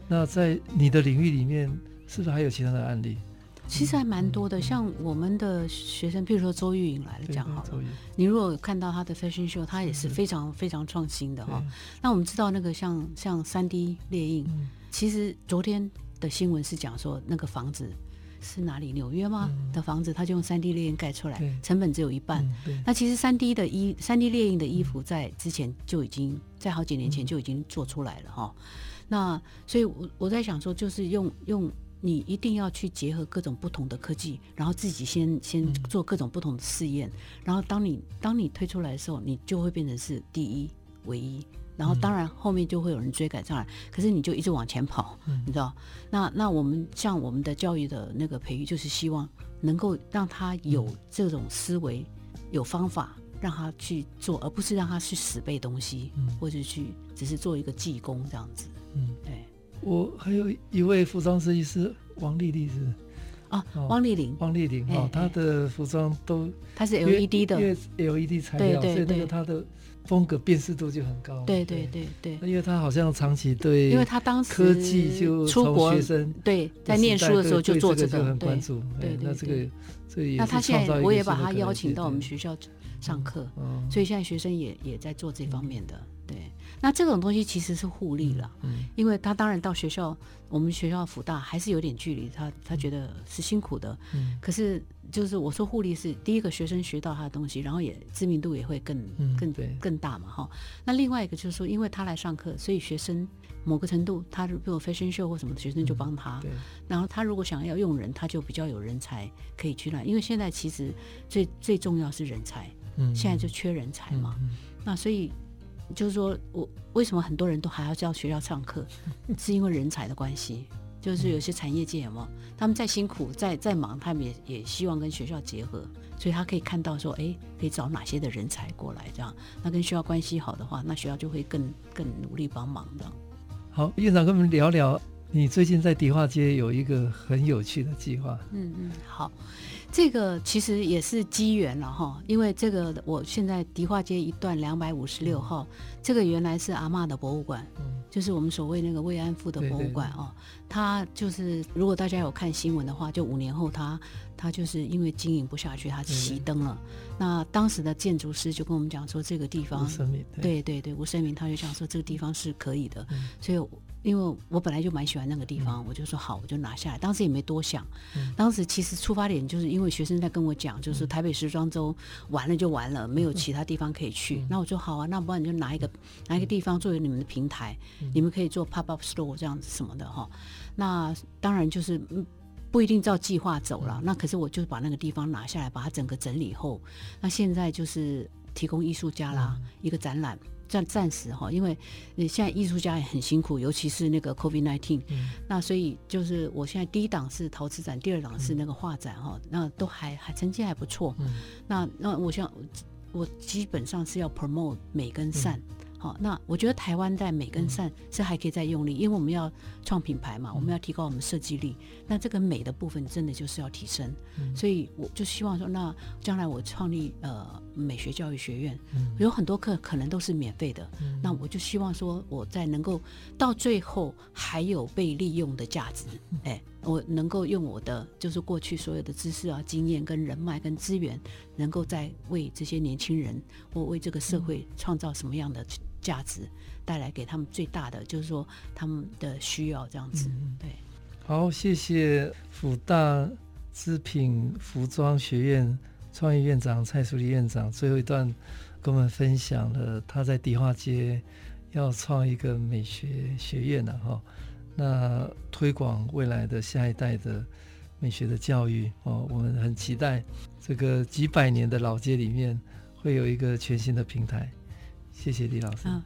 那在你的领域里面，是不是还有其他的案例？其实还蛮多的，像我们的学生，譬如说周玉颖来讲好了。你如果看到他的 fashion show，他也是非常非常创新的哈。那我们知道那个像像三 D 列印，其实昨天的新闻是讲说那个房子。是哪里？纽约吗？的房子，他就用三 D 列印盖出来，成本只有一半。那其实三 D 的衣，三 D 列印的衣服，在之前就已经在好几年前就已经做出来了哈。那所以，我我在想说，就是用用你一定要去结合各种不同的科技，然后自己先先做各种不同的试验，然后当你当你推出来的时候，你就会变成是第一唯一。然后当然后面就会有人追赶上来，可是你就一直往前跑，嗯、你知道？那那我们像我们的教育的那个培育，就是希望能够让他有这种思维，有方法让他去做，而不是让他去死背东西，嗯、或者去只是做一个技工这样子。嗯，对。我还有一位服装设计师王丽丽是。啊，汪丽玲，汪丽玲啊，她的服装都它是 LED 的，因为 LED 材料，所以那个它的风格辨识度就很高。对对对对，因为他好像长期对，因为他当时科技就出国学生对，在念书的时候就做这个，很关注。对，那这个这也那他现在我也把他邀请到我们学校上课，所以现在学生也也在做这方面的。对，那这种东西其实是互利了，嗯，因为他当然到学校，我们学校辅大还是有点距离，他他觉得是辛苦的，嗯，可是就是我说互利是第一个学生学到他的东西，然后也知名度也会更更更大嘛，哈。那另外一个就是说，因为他来上课，所以学生某个程度，他如果 fashion show 或什么的学生就帮他，对，然后他如果想要用人，他就比较有人才可以去那，因为现在其实最最重要是人才，嗯，现在就缺人才嘛，那所以。就是说我为什么很多人都还要叫学校上课，是因为人才的关系。就是有些产业界有没有，他们再辛苦、再再忙，他们也也希望跟学校结合，所以他可以看到说，哎，可以找哪些的人才过来这样。那跟学校关系好的话，那学校就会更更努力帮忙这样。好，院长跟我们聊聊，你最近在迪化街有一个很有趣的计划。嗯嗯，好。这个其实也是机缘了哈，因为这个我现在迪化街一段两百五十六号，嗯、这个原来是阿嬷的博物馆，嗯、就是我们所谓那个慰安妇的博物馆哦。他就是如果大家有看新闻的话，就五年后他他就是因为经营不下去，他熄灯了。嗯、那当时的建筑师就跟我们讲说，这个地方，对对对，吴声明他就讲说这个地方是可以的，嗯、所以。因为我本来就蛮喜欢那个地方，嗯、我就说好，我就拿下来。当时也没多想，嗯、当时其实出发点就是因为学生在跟我讲，就是台北时装周完了就完了，没有其他地方可以去。那、嗯、我说好啊，那不然你就拿一个拿一个地方作为你们的平台，嗯、你们可以做 pop up store 这样子什么的哈。那当然就是不一定照计划走了。嗯、那可是我就把那个地方拿下来，把它整个整理后，那现在就是提供艺术家啦、嗯、一个展览。暂暂时哈，因为你现在艺术家也很辛苦，尤其是那个 COVID-19，嗯，那所以就是我现在第一档是陶瓷展，第二档是那个画展哈，那都还还成绩还不错，嗯，那那我想我基本上是要 promote 美跟善。嗯好，那我觉得台湾在美跟善是还可以再用力，因为我们要创品牌嘛，我们要提高我们设计力。那这个美的部分真的就是要提升，所以我就希望说，那将来我创立呃美学教育学院，有很多课可能都是免费的，那我就希望说我在能够到最后还有被利用的价值，(laughs) 哎，我能够用我的就是过去所有的知识啊、经验跟人脉跟资源，能够在为这些年轻人或为这个社会创造什么样的。价值带来给他们最大的，就是说他们的需要这样子。嗯、对，好，谢谢辅大织品服装学院创意院长蔡淑丽院长，最后一段跟我们分享了他在迪化街要创一个美学学院了哈，那推广未来的下一代的美学的教育哦，我们很期待这个几百年的老街里面会有一个全新的平台。谢谢李老师。嗯